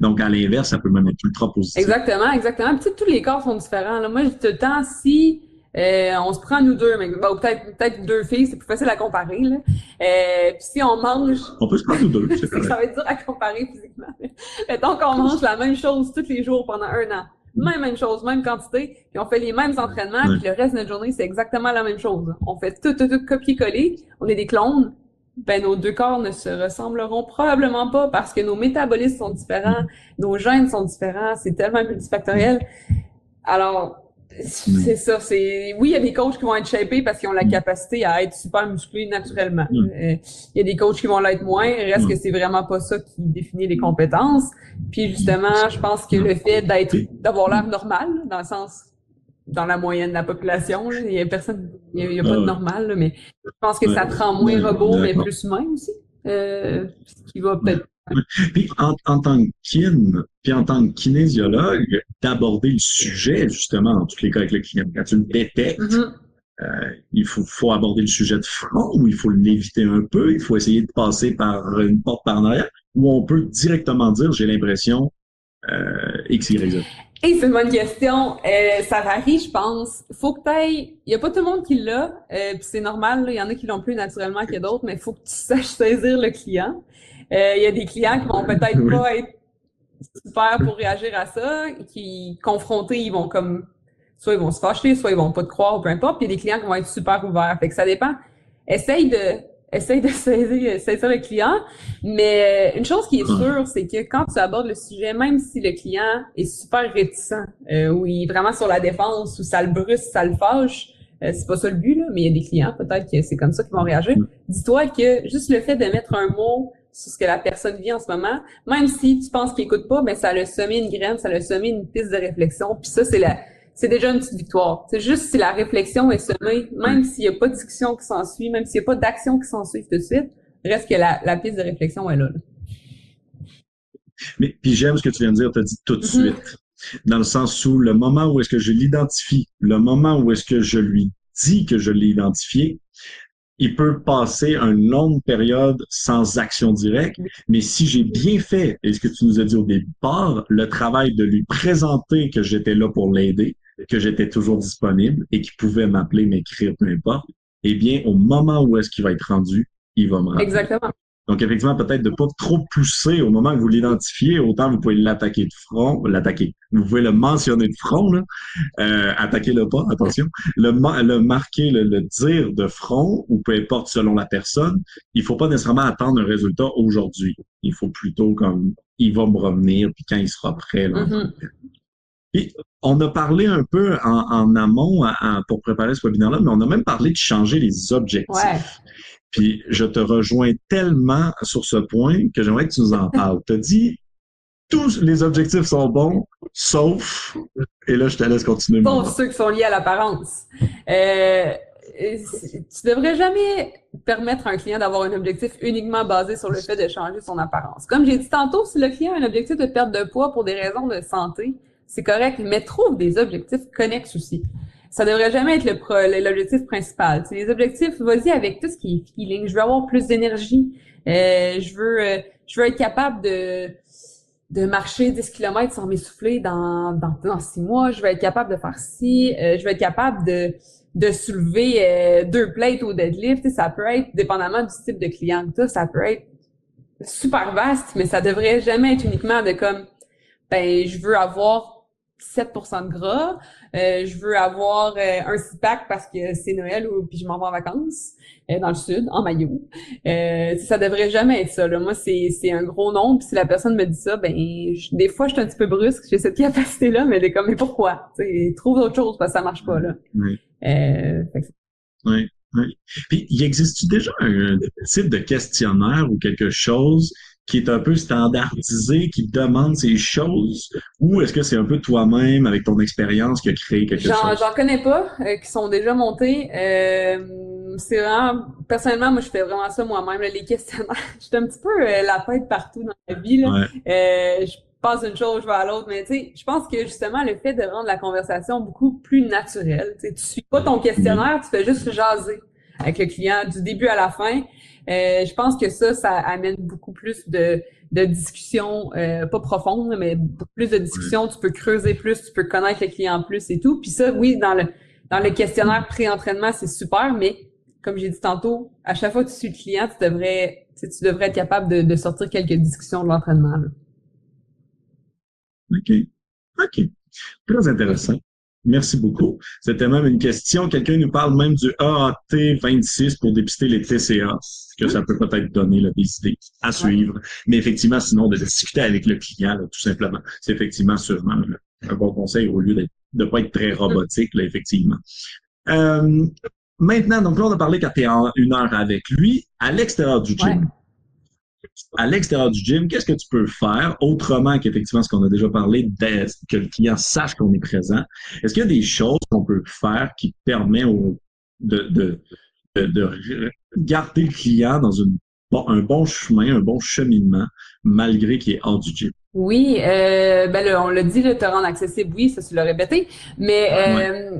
Donc, à l'inverse, ça peut même être ultra positif. Exactement, exactement. Puis, tous les corps sont différents. Là. Moi, je le temps, si euh, on se prend nous deux, mais ben, peut-être peut-être deux filles, c'est plus facile à comparer. Là. Euh, puis si on mange... On peut se prendre nous deux, c'est Ça va être dur à comparer physiquement. Mettons qu'on mange la même chose tous les jours pendant un an même, même chose, même quantité, puis on fait les mêmes entraînements, puis le reste de notre journée, c'est exactement la même chose. On fait tout, tout, tout copier-coller, on est des clones, ben nos deux corps ne se ressembleront probablement pas parce que nos métabolismes sont différents, nos gènes sont différents, c'est tellement multifactoriel. Alors, c'est ça, c'est oui, il y a des coachs qui vont être shapés parce qu'ils ont la mm. capacité à être super musclés naturellement. Mm. Euh, il y a des coachs qui vont l'être moins, reste mm. que c'est vraiment pas ça qui définit les compétences. Puis justement, je pense que le fait d'être d'avoir l'air normal dans le sens dans la moyenne de la population, il y a personne il y a, pas de normal mais je pense que ça te rend moins robot mais plus humain aussi. Euh, ce qui va peut-être puis en, en, tant que kin, puis en tant que kinésiologue, d'aborder le sujet, justement, dans tous les cas avec le client. Quand tu le détectes, mm-hmm. euh, il faut, faut, aborder le sujet de front ou il faut l'éviter un peu, il faut essayer de passer par une porte par en arrière, ou on peut directement dire, j'ai l'impression, euh, X, Y, Z. Et c'est une bonne question. Euh, ça varie, je pense. Faut que tu Il y a pas tout le monde qui l'a, euh, puis c'est normal. Il y en a qui l'ont plus naturellement que d'autres, mais il faut que tu saches saisir le client. Euh, il y a des clients qui vont peut-être pas être super pour réagir à ça, qui confrontés, ils vont comme soit ils vont se fâcher, soit ils vont pas te croire, peu importe. Puis il y a des clients qui vont être super ouverts. Fait que ça dépend. Essaye de essaye de saisir, saisir le client. Mais euh, une chose qui est sûre, c'est que quand tu abordes le sujet, même si le client est super réticent, euh, ou il est vraiment sur la défense, ou ça le brusque, ça le fâche, euh, c'est pas ça le but, là, mais il y a des clients, peut-être que c'est comme ça qu'ils vont réagir. Dis-toi que juste le fait de mettre un mot sur ce que la personne vit en ce moment, même si tu penses qu'il écoute pas, mais ben, ça a semé une graine, ça a semé une piste de réflexion. Puis ça, c'est la, c'est déjà une petite victoire. C'est juste si la réflexion est semée, même s'il n'y a pas de discussion qui s'ensuit, même s'il n'y a pas d'action qui s'ensuit tout de suite, reste que la, la piste de réflexion est là. Mais puis j'aime ce que tu viens de dire, tu as dit tout de mm-hmm. suite. Dans le sens où le moment où est-ce que je l'identifie, le moment où est-ce que je lui dis que je l'ai identifié, il peut passer une longue période sans action directe, mais si j'ai bien fait, et ce que tu nous as dit au départ, le travail de lui présenter que j'étais là pour l'aider, que j'étais toujours disponible et qu'il pouvait m'appeler, m'écrire, peu importe, eh bien, au moment où est-ce qu'il va être rendu, il va me rappeler. Exactement. Donc, effectivement, peut-être de pas trop pousser au moment que vous l'identifiez, autant vous pouvez l'attaquer de front, l'attaquer. Vous pouvez le mentionner de front, là. Euh, attaquez-le pas, attention. Le, le marquer, le, dire de front, ou peu importe selon la personne. Il faut pas nécessairement attendre un résultat aujourd'hui. Il faut plutôt comme, il va me revenir, puis quand il sera prêt, là, mm-hmm. on a parlé un peu en, amont pour préparer ce webinaire-là, mais on a même parlé de changer les objectifs. Puis je te rejoins tellement sur ce point que j'aimerais que tu nous en parles. Tu as dit tous les objectifs sont bons, sauf, et là je te laisse continuer. Sauf ceux qui sont liés à l'apparence. Euh, tu devrais jamais permettre à un client d'avoir un objectif uniquement basé sur le fait de changer son apparence. Comme j'ai dit tantôt, si le client a un objectif de perte de poids pour des raisons de santé, c'est correct, mais trouve des objectifs connexes aussi ça devrait jamais être l'objectif principal. les objectifs, vas-y avec tout ce qui est feeling. Je veux avoir plus d'énergie. Euh, je veux euh, je veux être capable de de marcher 10 km sans m'essouffler dans, dans, dans six mois. Je veux être capable de faire ci. Euh, je veux être capable de, de soulever deux plates au deadlift. ça peut être, dépendamment du type de client que ça peut être super vaste, mais ça devrait jamais être uniquement de comme, ben, je veux avoir 7% de gras. Euh, je veux avoir euh, un six-pack parce que c'est Noël ou puis je m'en vais en vacances euh, dans le sud, en maillot. ça devrait jamais être ça. Là. Moi, c'est, c'est un gros nombre. Puis si la personne me dit ça, ben des fois, je suis un petit peu brusque. J'ai cette capacité-là, mais elle est comme, mais pourquoi? T'sais, trouve autre chose parce que ça marche pas. Là. Oui. oui. Oui. Puis, il existe déjà un type de questionnaire ou quelque chose qui est un peu standardisé, qui demande ces choses, ou est-ce que c'est un peu toi-même, avec ton expérience, qui a créé quelque chose? J'en connais pas, euh, qui sont déjà montés. Euh, c'est vraiment, personnellement, moi, je fais vraiment ça moi-même, les questionnaires. J'étais un petit peu euh, la tête partout dans la vie. Là. Euh, je passe d'une chose, je vais à l'autre, mais tu sais, je pense que justement, le fait de rendre la conversation beaucoup plus naturelle, tu sais, tu suis pas ton questionnaire, tu fais juste jaser avec le client du début à la fin. Euh, je pense que ça, ça amène beaucoup plus de, de discussions, euh, pas profondes, mais beaucoup plus de discussions. Tu peux creuser plus, tu peux connaître le client plus et tout. Puis ça, oui, dans le dans le questionnaire pré-entraînement, c'est super, mais comme j'ai dit tantôt, à chaque fois que tu suis le client, tu devrais, tu, devrais être capable de, de sortir quelques discussions de l'entraînement. OK. OK. Très intéressant. Merci beaucoup. C'était même une question. Quelqu'un nous parle même du AAT26 pour dépister les TCA, que ça peut peut-être donner là, des idées à suivre. Mais effectivement, sinon, de discuter avec le client, tout simplement. C'est effectivement sûrement un bon conseil au lieu de ne pas être très robotique, là, effectivement. Euh, maintenant, donc là, on a parlé quand tu es en une heure avec lui, à l'extérieur du gym à l'extérieur du gym, qu'est-ce que tu peux faire autrement qu'effectivement ce qu'on a déjà parlé, que le client sache qu'on est présent? Est-ce qu'il y a des choses qu'on peut faire qui permettent de, de, de, garder le client dans une, un bon chemin, un bon cheminement, malgré qu'il est hors du gym? Oui, euh, ben on l'a dit, le te rendre accessible, oui, ça tu l'as répété, mais euh,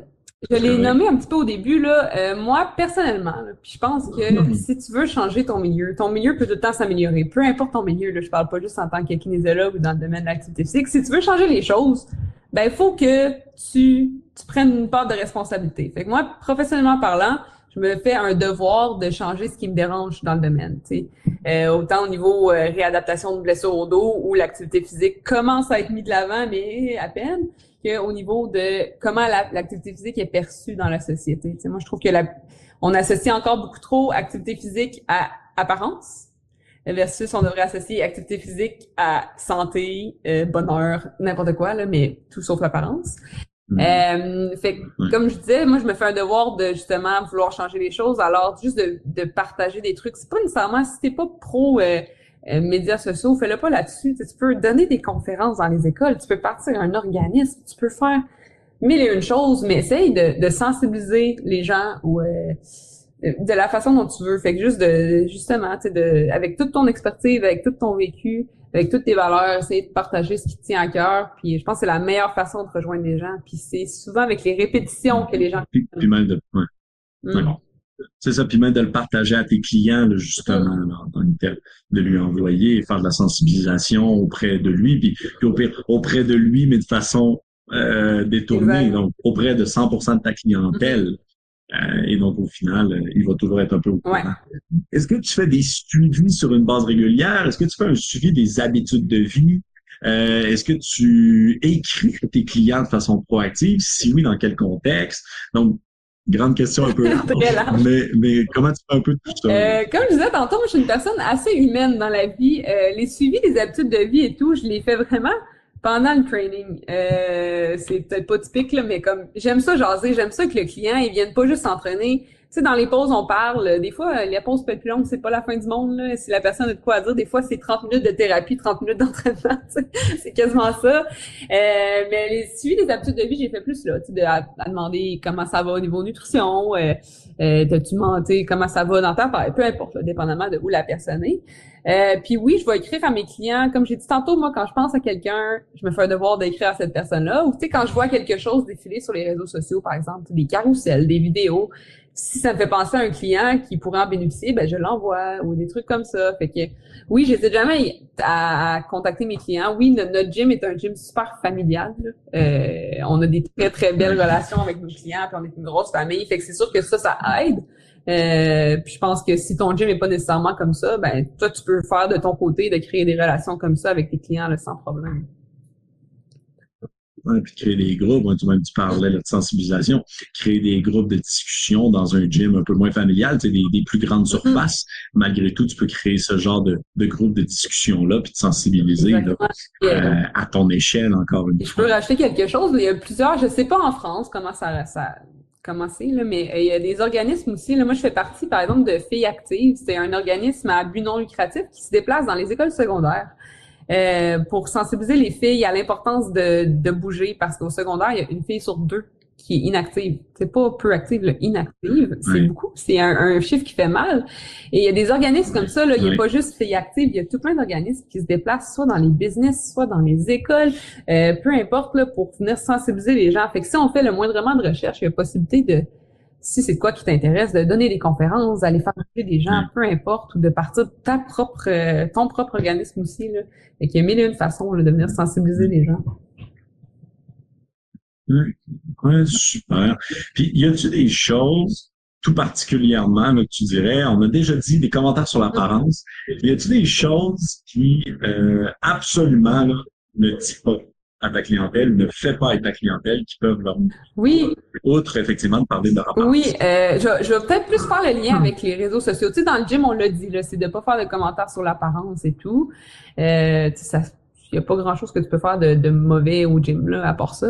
je l'ai nommé un petit peu au début, là. Euh, moi, personnellement, puis je pense que mm-hmm. si tu veux changer ton milieu, ton milieu peut tout le temps s'améliorer. Peu importe ton milieu, là, je parle pas juste en tant que kinésiologue ou dans le domaine de l'activité physique. Si tu veux changer les choses, ben il faut que tu, tu prennes une part de responsabilité. Fait que moi, professionnellement parlant, je me fais un devoir de changer ce qui me dérange dans le domaine. Euh, autant au niveau euh, réadaptation de blessures au dos où l'activité physique commence à être mise de l'avant, mais à peine qu'au niveau de comment l'activité physique est perçue dans la société. moi, je trouve que la, on associe encore beaucoup trop activité physique à apparence versus on devrait associer activité physique à santé, euh, bonheur, n'importe quoi, là, mais tout sauf l'apparence. Mm. Euh, fait comme je disais, moi je me fais un devoir de justement vouloir changer les choses. Alors juste de, de partager des trucs, c'est pas nécessairement si t'es pas pro euh, euh, médias sociaux, fais-le pas là-dessus. Tu, peux donner des conférences dans les écoles, tu peux partir un organisme, tu peux faire mille et une choses, mais essaye de, de sensibiliser les gens ou de la façon dont tu veux. Fait que juste de justement, tu sais, de avec toute ton expertise, avec tout ton vécu, avec toutes tes valeurs, essayer de partager ce qui te tient à cœur. Puis je pense que c'est la meilleure façon de rejoindre les gens. Puis c'est souvent avec les répétitions que les gens. Puis, même de, ouais. Mm. C'est ça, puis même de le partager à tes clients, justement, mm. en tant que tel, de lui envoyer, faire de la sensibilisation auprès de lui, puis, puis auprès de lui, mais de façon euh, détournée, donc auprès de 100% de ta clientèle. Euh, et donc, au final, euh, il va toujours être un peu au courant. Est-ce que tu fais des suivis sur une base régulière? Est-ce que tu fais un suivi des habitudes de vie? Euh, est-ce que tu écris tes clients de façon proactive? Si oui, dans quel contexte? Donc, grande question un peu large, mais, mais comment tu fais un peu tout ça? Euh, comme je disais tantôt, moi, je suis une personne assez humaine dans la vie. Euh, les suivis des habitudes de vie et tout, je les fais vraiment pendant le training. Euh, c'est peut-être pas typique, là, mais comme j'aime ça jaser, j'aime ça que le client, il vienne pas juste s'entraîner tu sais, dans les pauses, on parle. Des fois, les pauses peuvent être plus longues, c'est pas la fin du monde. Là. Si la personne a de quoi à dire, des fois, c'est 30 minutes de thérapie, 30 minutes d'entraînement. c'est quasiment ça. Euh, mais les suivis des habitudes de vie, j'ai fait plus là, tu sais, à, demander comment ça va au niveau nutrition. Euh, euh, T'as-tu comment ça va dans ta Peu importe, dépendamment de où la personne est. Euh, puis oui, je vais écrire à mes clients. Comme j'ai dit tantôt, moi, quand je pense à quelqu'un, je me fais un devoir d'écrire à cette personne-là. Ou tu sais, quand je vois quelque chose défiler sur les réseaux sociaux, par exemple, des carousels, des vidéos, si ça me fait penser à un client qui pourrait en bénéficier, ben je l'envoie ou des trucs comme ça. Fait que oui, j'hésite jamais à, contacter mes clients. Oui, notre, gym est un gym super familial. Euh, on a des très très belles relations avec nos clients, puis on est une grosse famille. Fait que c'est sûr que ça, ça aide. Euh, puis je pense que si ton gym est pas nécessairement comme ça, ben toi tu peux faire de ton côté de créer des relations comme ça avec tes clients là, sans problème. Ouais, puis créer des groupes, tu, même, tu parlais de sensibilisation, créer des groupes de discussion dans un gym un peu moins familial, des, des plus grandes surfaces. Malgré tout, tu peux créer ce genre de, de groupe de discussion-là, puis de sensibiliser euh, à ton échelle, encore une fois. Je peux racheter quelque chose. Il y a plusieurs, je sais pas en France comment ça, ça commencer, là, mais euh, il y a des organismes aussi. Là, moi, je fais partie, par exemple, de Filles Actives. C'est un organisme à but non lucratif qui se déplace dans les écoles secondaires euh, pour sensibiliser les filles à l'importance de, de bouger parce qu'au secondaire, il y a une fille sur deux qui est inactive. C'est pas peu active, là, inactive. C'est beaucoup. C'est un, chiffre qui fait mal. Et il y a des organismes comme ça, là. Il n'y a pas juste filles actives, il y a tout plein d'organismes qui se déplacent soit dans les business, soit dans les écoles, euh, peu importe, là, pour venir sensibiliser les gens. Fait que si on fait le moindrement de recherche, il y a possibilité de, si c'est quoi qui t'intéresse, de donner des conférences, d'aller faire des gens, peu importe, ou de partir de ta propre, euh, ton propre organisme aussi, là. Et qu'il y a mille et une façons de venir sensibiliser les gens. Ouais, super. Puis, y a-tu des choses, tout particulièrement, là, que tu dirais, on a déjà dit des commentaires sur l'apparence, y a-tu des choses qui, euh, absolument, là, ne dit pas? À ta clientèle, ne fait pas avec ta clientèle, qui peuvent leur... Oui. Outre, effectivement, de parler de leur apparence. Oui, euh, je, je vais peut-être plus faire le lien avec les réseaux sociaux. Tu sais, dans le gym, on l'a dit, c'est de pas faire de commentaires sur l'apparence et tout. Euh, ça il n'y a pas grand-chose que tu peux faire de, de, mauvais au gym, là, à part ça.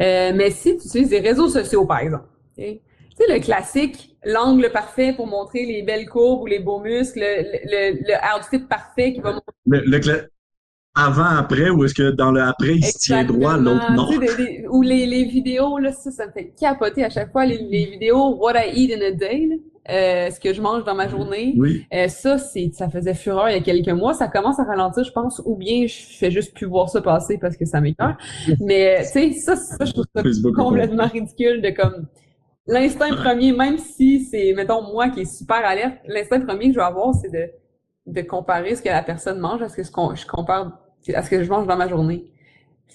Euh, mais si tu utilises des réseaux sociaux, par exemple, tu sais, le classique, l'angle parfait pour montrer les belles courbes ou les beaux muscles, le, le, outfit parfait qui va montrer... Le, avant-après, ou est-ce que dans le après, il se tient droit, l'autre non? ou les, les vidéos, là, ça, ça me fait capoter à chaque fois, les, les vidéos « What I eat in a day », là. Euh, ce que je mange dans ma journée. Oui. Euh, ça, c'est, ça faisait fureur il y a quelques mois. Ça commence à ralentir, je pense, ou bien je fais juste plus voir ça passer parce que ça m'écoeure. Mais, tu sais, ça, ça, je trouve ça complètement ridicule de comme, l'instinct premier, même si c'est, mettons, moi qui est super alerte, l'instinct premier que je vais avoir, c'est de, de comparer ce que la personne mange à ce que je compare à ce que je mange dans ma journée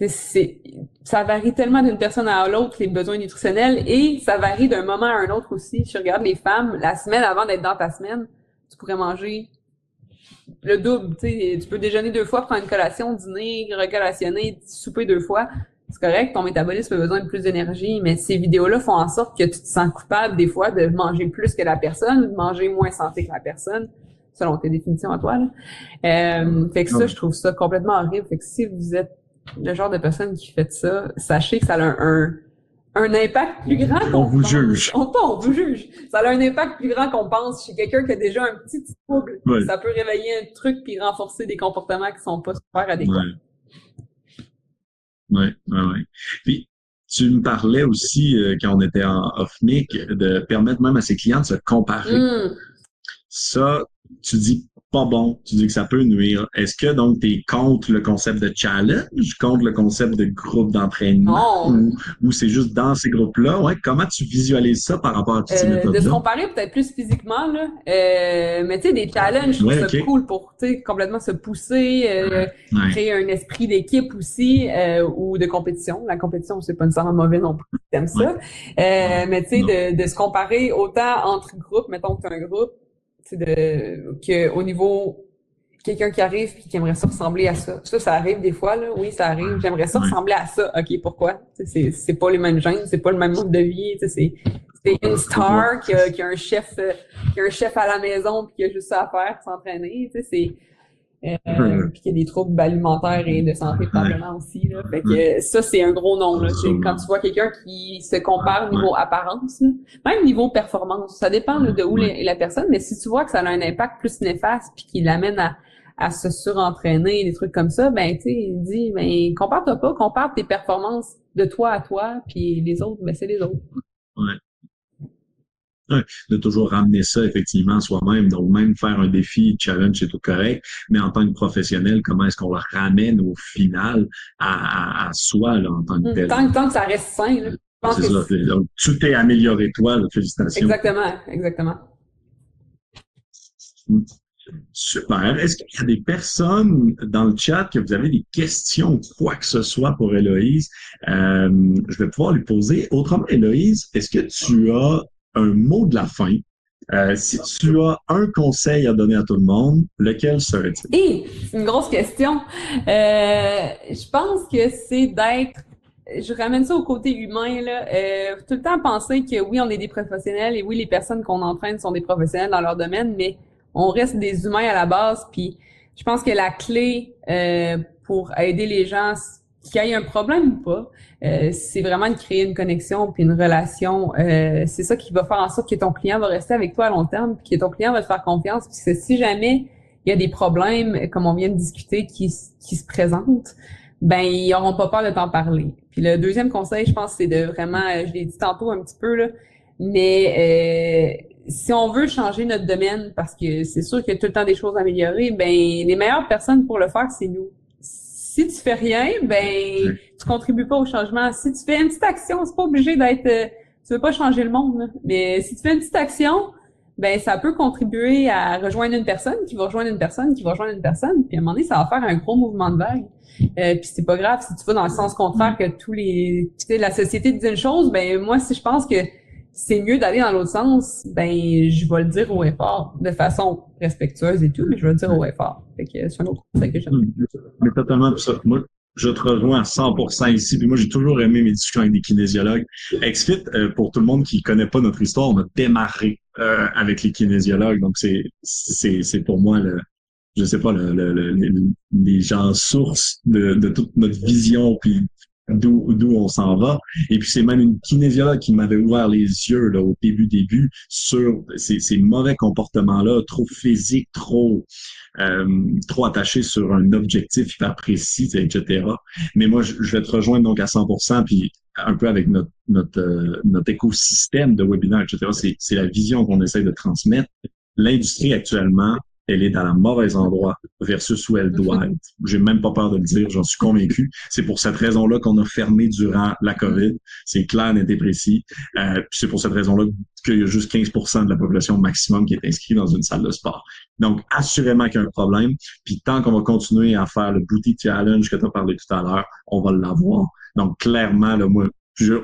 c'est, ça varie tellement d'une personne à l'autre, les besoins nutritionnels, et ça varie d'un moment à un autre aussi. Si tu regardes les femmes, la semaine avant d'être dans ta semaine, tu pourrais manger le double. Tu peux déjeuner deux fois, prendre une collation, dîner, recollationner, souper deux fois. C'est correct, ton métabolisme a besoin de plus d'énergie, mais ces vidéos-là font en sorte que tu te sens coupable des fois de manger plus que la personne de manger moins santé que la personne, selon tes définitions à toi. Là. Euh, fait que ça, je trouve ça complètement horrible. Fait que si vous êtes le genre de personne qui fait ça, sachez que ça a un, un, impact plus grand qu'on On vous juge. On, on, vous juge. Ça a un impact plus grand qu'on pense chez quelqu'un qui a déjà un petit trouble. Ça peut réveiller un truc puis renforcer des comportements qui sont pas super adéquats. Oui, oui, oui. Puis, tu me parlais aussi, euh, quand on était en off-mic, de permettre même à ses clients de se comparer. Hmm. Ça, tu dis pas bon, tu dis que ça peut nuire. Est-ce que donc tu es contre le concept de challenge, contre le concept de groupe d'entraînement ou, ou c'est juste dans ces groupes-là? Ouais, comment tu visualises ça par rapport à toutes ces euh, méthodes-là? De se comparer peut-être plus physiquement, là. Euh, mais tu sais, des challenges, je trouve ça cool pour complètement se pousser, euh, créer un esprit d'équipe aussi euh, ou de compétition. La compétition, c'est pas nécessairement mauvais non plus, t'aimes ça. mais tu sais, de, de se comparer autant entre groupes, mettons que tu un groupe, de que au niveau quelqu'un qui arrive puis qui aimerait ça ressembler à ça. Ça, ça arrive des fois, là. Oui, ça arrive. J'aimerais ça ressembler à ça. OK, pourquoi? C'est, c'est pas les mêmes gènes, c'est pas le même mode de vie. C'est, c'est une star qui a, qui a un chef qui a un chef à la maison puis qui a juste ça à faire, s'entraîner. C'est, euh, puis qu'il y a des troubles alimentaires et de santé probablement aussi. Là. Fait que ça, c'est un gros nom. Là. Quand tu vois quelqu'un qui se compare au niveau apparence, même niveau performance, ça dépend de où est la personne, mais si tu vois que ça a un impact plus néfaste puis qu'il l'amène à, à se surentraîner, des trucs comme ça, ben tu sais, il dit, ben compare-toi pas, compare tes performances de toi à toi, puis les autres, ben c'est les autres. Ouais de toujours ramener ça effectivement soi-même. Donc, même faire un défi, challenge, c'est tout correct. Mais en tant que professionnel, comment est-ce qu'on le ramène au final à, soi là, en tant que tel? Tant, tant que ça reste sain. Là. C'est ça. Donc, tu t'es amélioré toi, félicitations. Exactement, exactement. Super. Est-ce qu'il y a des personnes dans le chat que vous avez des questions, quoi que ce soit pour Héloïse? Euh, je vais pouvoir lui poser. Autrement, Héloïse, est-ce que tu as un mot de la fin. Euh, si tu as un conseil à donner à tout le monde, lequel serait-il? Et c'est une grosse question. Euh, je pense que c'est d'être je ramène ça au côté humain, là. Euh, tout le temps penser que oui, on est des professionnels et oui, les personnes qu'on entraîne sont des professionnels dans leur domaine, mais on reste des humains à la base. Puis je pense que la clé euh, pour aider les gens qu'il y ait un problème ou pas, euh, c'est vraiment de créer une connexion puis une relation. Euh, c'est ça qui va faire en sorte que ton client va rester avec toi à long terme, puis que ton client va te faire confiance. Parce que si jamais il y a des problèmes, comme on vient de discuter, qui, qui se présentent, ben ils n'auront pas peur de t'en parler. Puis le deuxième conseil, je pense, c'est de vraiment, je l'ai dit tantôt un petit peu là, mais euh, si on veut changer notre domaine, parce que c'est sûr qu'il y a tout le temps des choses à améliorer, ben les meilleures personnes pour le faire, c'est nous si tu fais rien, ben tu contribues pas au changement. Si tu fais une petite action, c'est pas obligé d'être euh, tu veux pas changer le monde, mais si tu fais une petite action, ben ça peut contribuer à rejoindre une personne qui va rejoindre une personne qui va rejoindre une personne, puis à un moment donné, ça va faire un gros mouvement de vague. Euh, puis c'est pas grave si tu vas dans le sens contraire que tous les tu sais la société dit une chose, ben moi si je pense que c'est mieux d'aller dans l'autre sens, ben je vais le dire au effort, de façon respectueuse et tout, mais je vais le dire au effort. Fait que c'est un autre conseil que j'aime. Mais totalement ça. Moi, je te rejoins à 100% ici. Puis moi, j'ai toujours aimé mes discussions avec des kinésiologues. XFIT, euh, pour tout le monde qui connaît pas notre histoire, on a démarré euh, avec les kinésiologues. Donc c'est c'est c'est pour moi le je sais pas le, le, les gens sources de, de toute notre vision puis d'où on s'en va. Et puis c'est même une kinésiologue qui m'avait ouvert les yeux là, au début début sur ces, ces mauvais comportements-là, trop physiques, trop euh, trop attachés sur un objectif hyper précis, etc. Mais moi, je, vais te rejoindre donc à 100%, puis un peu avec notre notre, euh, notre écosystème de webinaire, etc. C'est la vision qu'on essaie de transmettre. L'industrie actuellement elle est dans le mauvais endroit versus où elle doit être. J'ai même pas peur de le dire, j'en suis convaincu. C'est pour cette raison-là qu'on a fermé durant la COVID. C'est clair, net et précis. Euh, c'est pour cette raison-là qu'il y a juste 15% de la population maximum qui est inscrite dans une salle de sport. Donc, assurément qu'il y a un problème. Puis tant qu'on va continuer à faire le Booty Challenge que tu as parlé tout à l'heure, on va l'avoir. Donc, clairement, là, moi, je,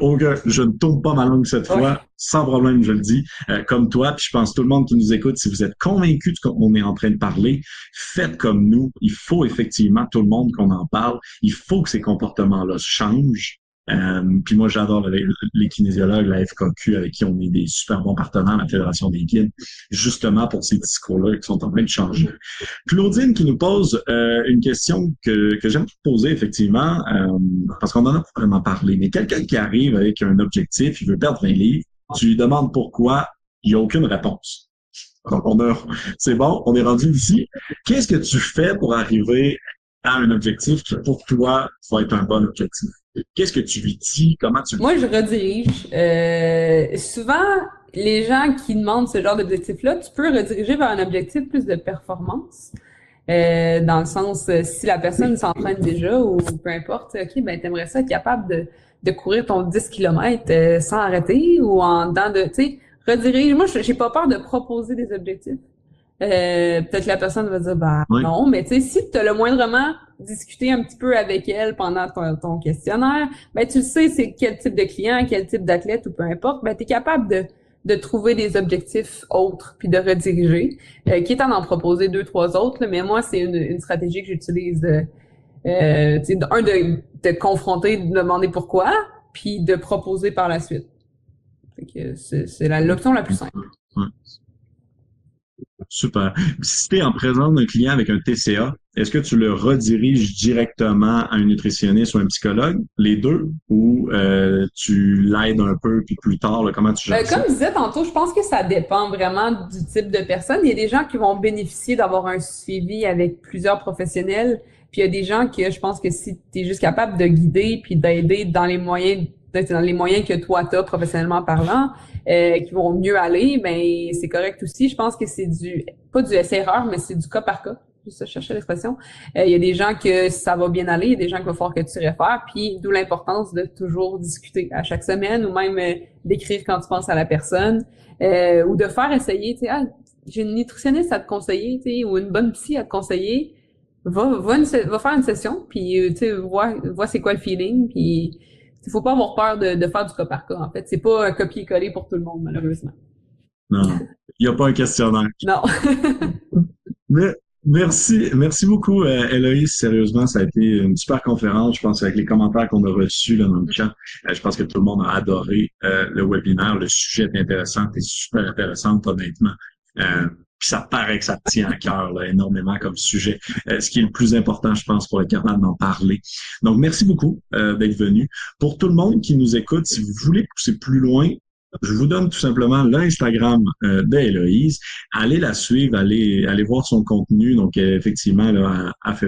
je ne tourne pas ma langue cette fois, sans problème, je le dis, euh, comme toi. Puis je pense tout le monde qui nous écoute, si vous êtes convaincu de ce qu'on est en train de parler, faites comme nous. Il faut effectivement tout le monde qu'on en parle. Il faut que ces comportements-là changent. Euh, puis moi, j'adore les, kinésiologues, la FKQ, avec qui on est des super bons partenaires, la Fédération des guides, justement pour ces discours-là qui sont en train de changer. Claudine qui nous pose euh, une question que, que j'aime poser, effectivement, euh, parce qu'on en a pas vraiment parlé, mais quelqu'un qui arrive avec un objectif, il veut perdre 20 livres, tu lui demandes pourquoi, il n'y a aucune réponse. Donc, on a, c'est bon, on est rendu ici. Qu'est-ce que tu fais pour arriver à un objectif qui, pour toi, va être un bon objectif? Qu'est-ce que tu lui dis? Comment tu Moi, je redirige. Euh, souvent, les gens qui demandent ce genre d'objectif-là, tu peux rediriger vers un objectif plus de performance. Euh, dans le sens, euh, si la personne s'entraîne déjà ou peu importe, OK, ben, t'aimerais ça être capable de, de courir ton 10 km euh, sans arrêter ou en dedans de, tu sais, rediriger. Moi, j'ai pas peur de proposer des objectifs. Euh, peut-être que la personne va dire, bah non, mais tu sais, si tu as le moindrement discuté un petit peu avec elle pendant ton, questionnaire, ben tu sais c'est quel type de client, quel type d'athlète ou peu importe, ben tu es capable de, de trouver des objectifs autres puis de rediriger, euh, quitte à en proposer deux, trois autres, mais moi, c'est une, une stratégie que j'utilise de, euh, un, de, de confronter, de demander pourquoi, puis de proposer par la suite. C'est l'option la plus simple. Super. Si tu es en présence d'un client avec un TCA, est-ce que tu le rediriges directement à un nutritionniste ou un psychologue, les deux, ou euh, tu l'aides un peu puis plus tard, comment tu gères euh, Comme je disais tantôt, je pense que ça dépend vraiment du type de personne. Il y a des gens qui vont bénéficier d'avoir un suivi avec plusieurs professionnels, puis il y a des gens qui, je pense que si tu es juste capable de guider puis d'aider dans les moyens dans les moyens que toi tu as professionnellement parlant, euh, qui vont mieux aller, ben c'est correct aussi. Je pense que c'est du pas du erreur, mais c'est du cas par cas. Juste chercher l'expression. Euh, il y a des gens que ça va bien aller, y a des gens qu'il va falloir que tu réfères, puis d'où l'importance de toujours discuter à chaque semaine ou même euh, d'écrire quand tu penses à la personne ou de faire essayer, tu ah, j'ai une nutritionniste à te conseiller, tu ou une bonne psy à te conseiller. Va, va, va faire une session, puis tu vois, vois c'est quoi le feeling, puis il faut pas avoir peur de, de, faire du cas par cas, en fait. C'est pas un copier-coller pour tout le monde, malheureusement. Non. Il n'y a pas un questionnaire. Non. Mais, merci, merci beaucoup, euh, Héloïse. Sérieusement, ça a été une super conférence. Je pense avec les commentaires qu'on a reçus là, dans le chat, euh, je pense que tout le monde a adoré euh, le webinaire. Le sujet est intéressant, c'est super intéressant, honnêtement. Euh, puis ça paraît que ça tient à cœur énormément comme sujet, euh, ce qui est le plus important, je pense, pour être capable d'en parler. Donc, merci beaucoup euh, d'être venu. Pour tout le monde qui nous écoute, si vous voulez pousser plus loin, je vous donne tout simplement l'Instagram euh, d'Héloïse. Allez la suivre, allez, allez voir son contenu. Donc, effectivement, là, elle, fait,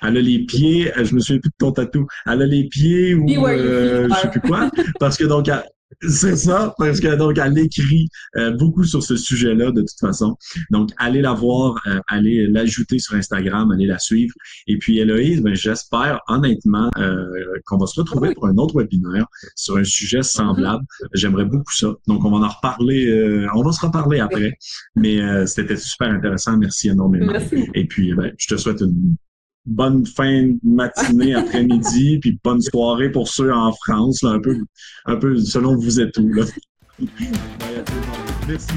elle a les pieds, je me souviens plus de ton tatou, elle a les pieds ou euh, je sais plus quoi. Parce que donc, c'est ça, parce que donc elle écrit euh, beaucoup sur ce sujet-là de toute façon. Donc allez la voir, euh, allez l'ajouter sur Instagram, allez la suivre. Et puis Héloïse, ben, j'espère honnêtement euh, qu'on va se retrouver pour un autre webinaire sur un sujet semblable. J'aimerais beaucoup ça. Donc on va en reparler, on va se reparler après. Mais c'était super intéressant. Merci énormément. Et puis ben, je te souhaite une bonne fin de matinée, après-midi, puis bonne soirée pour ceux en France, là, un peu, un peu selon vous êtes où. Là. Merci.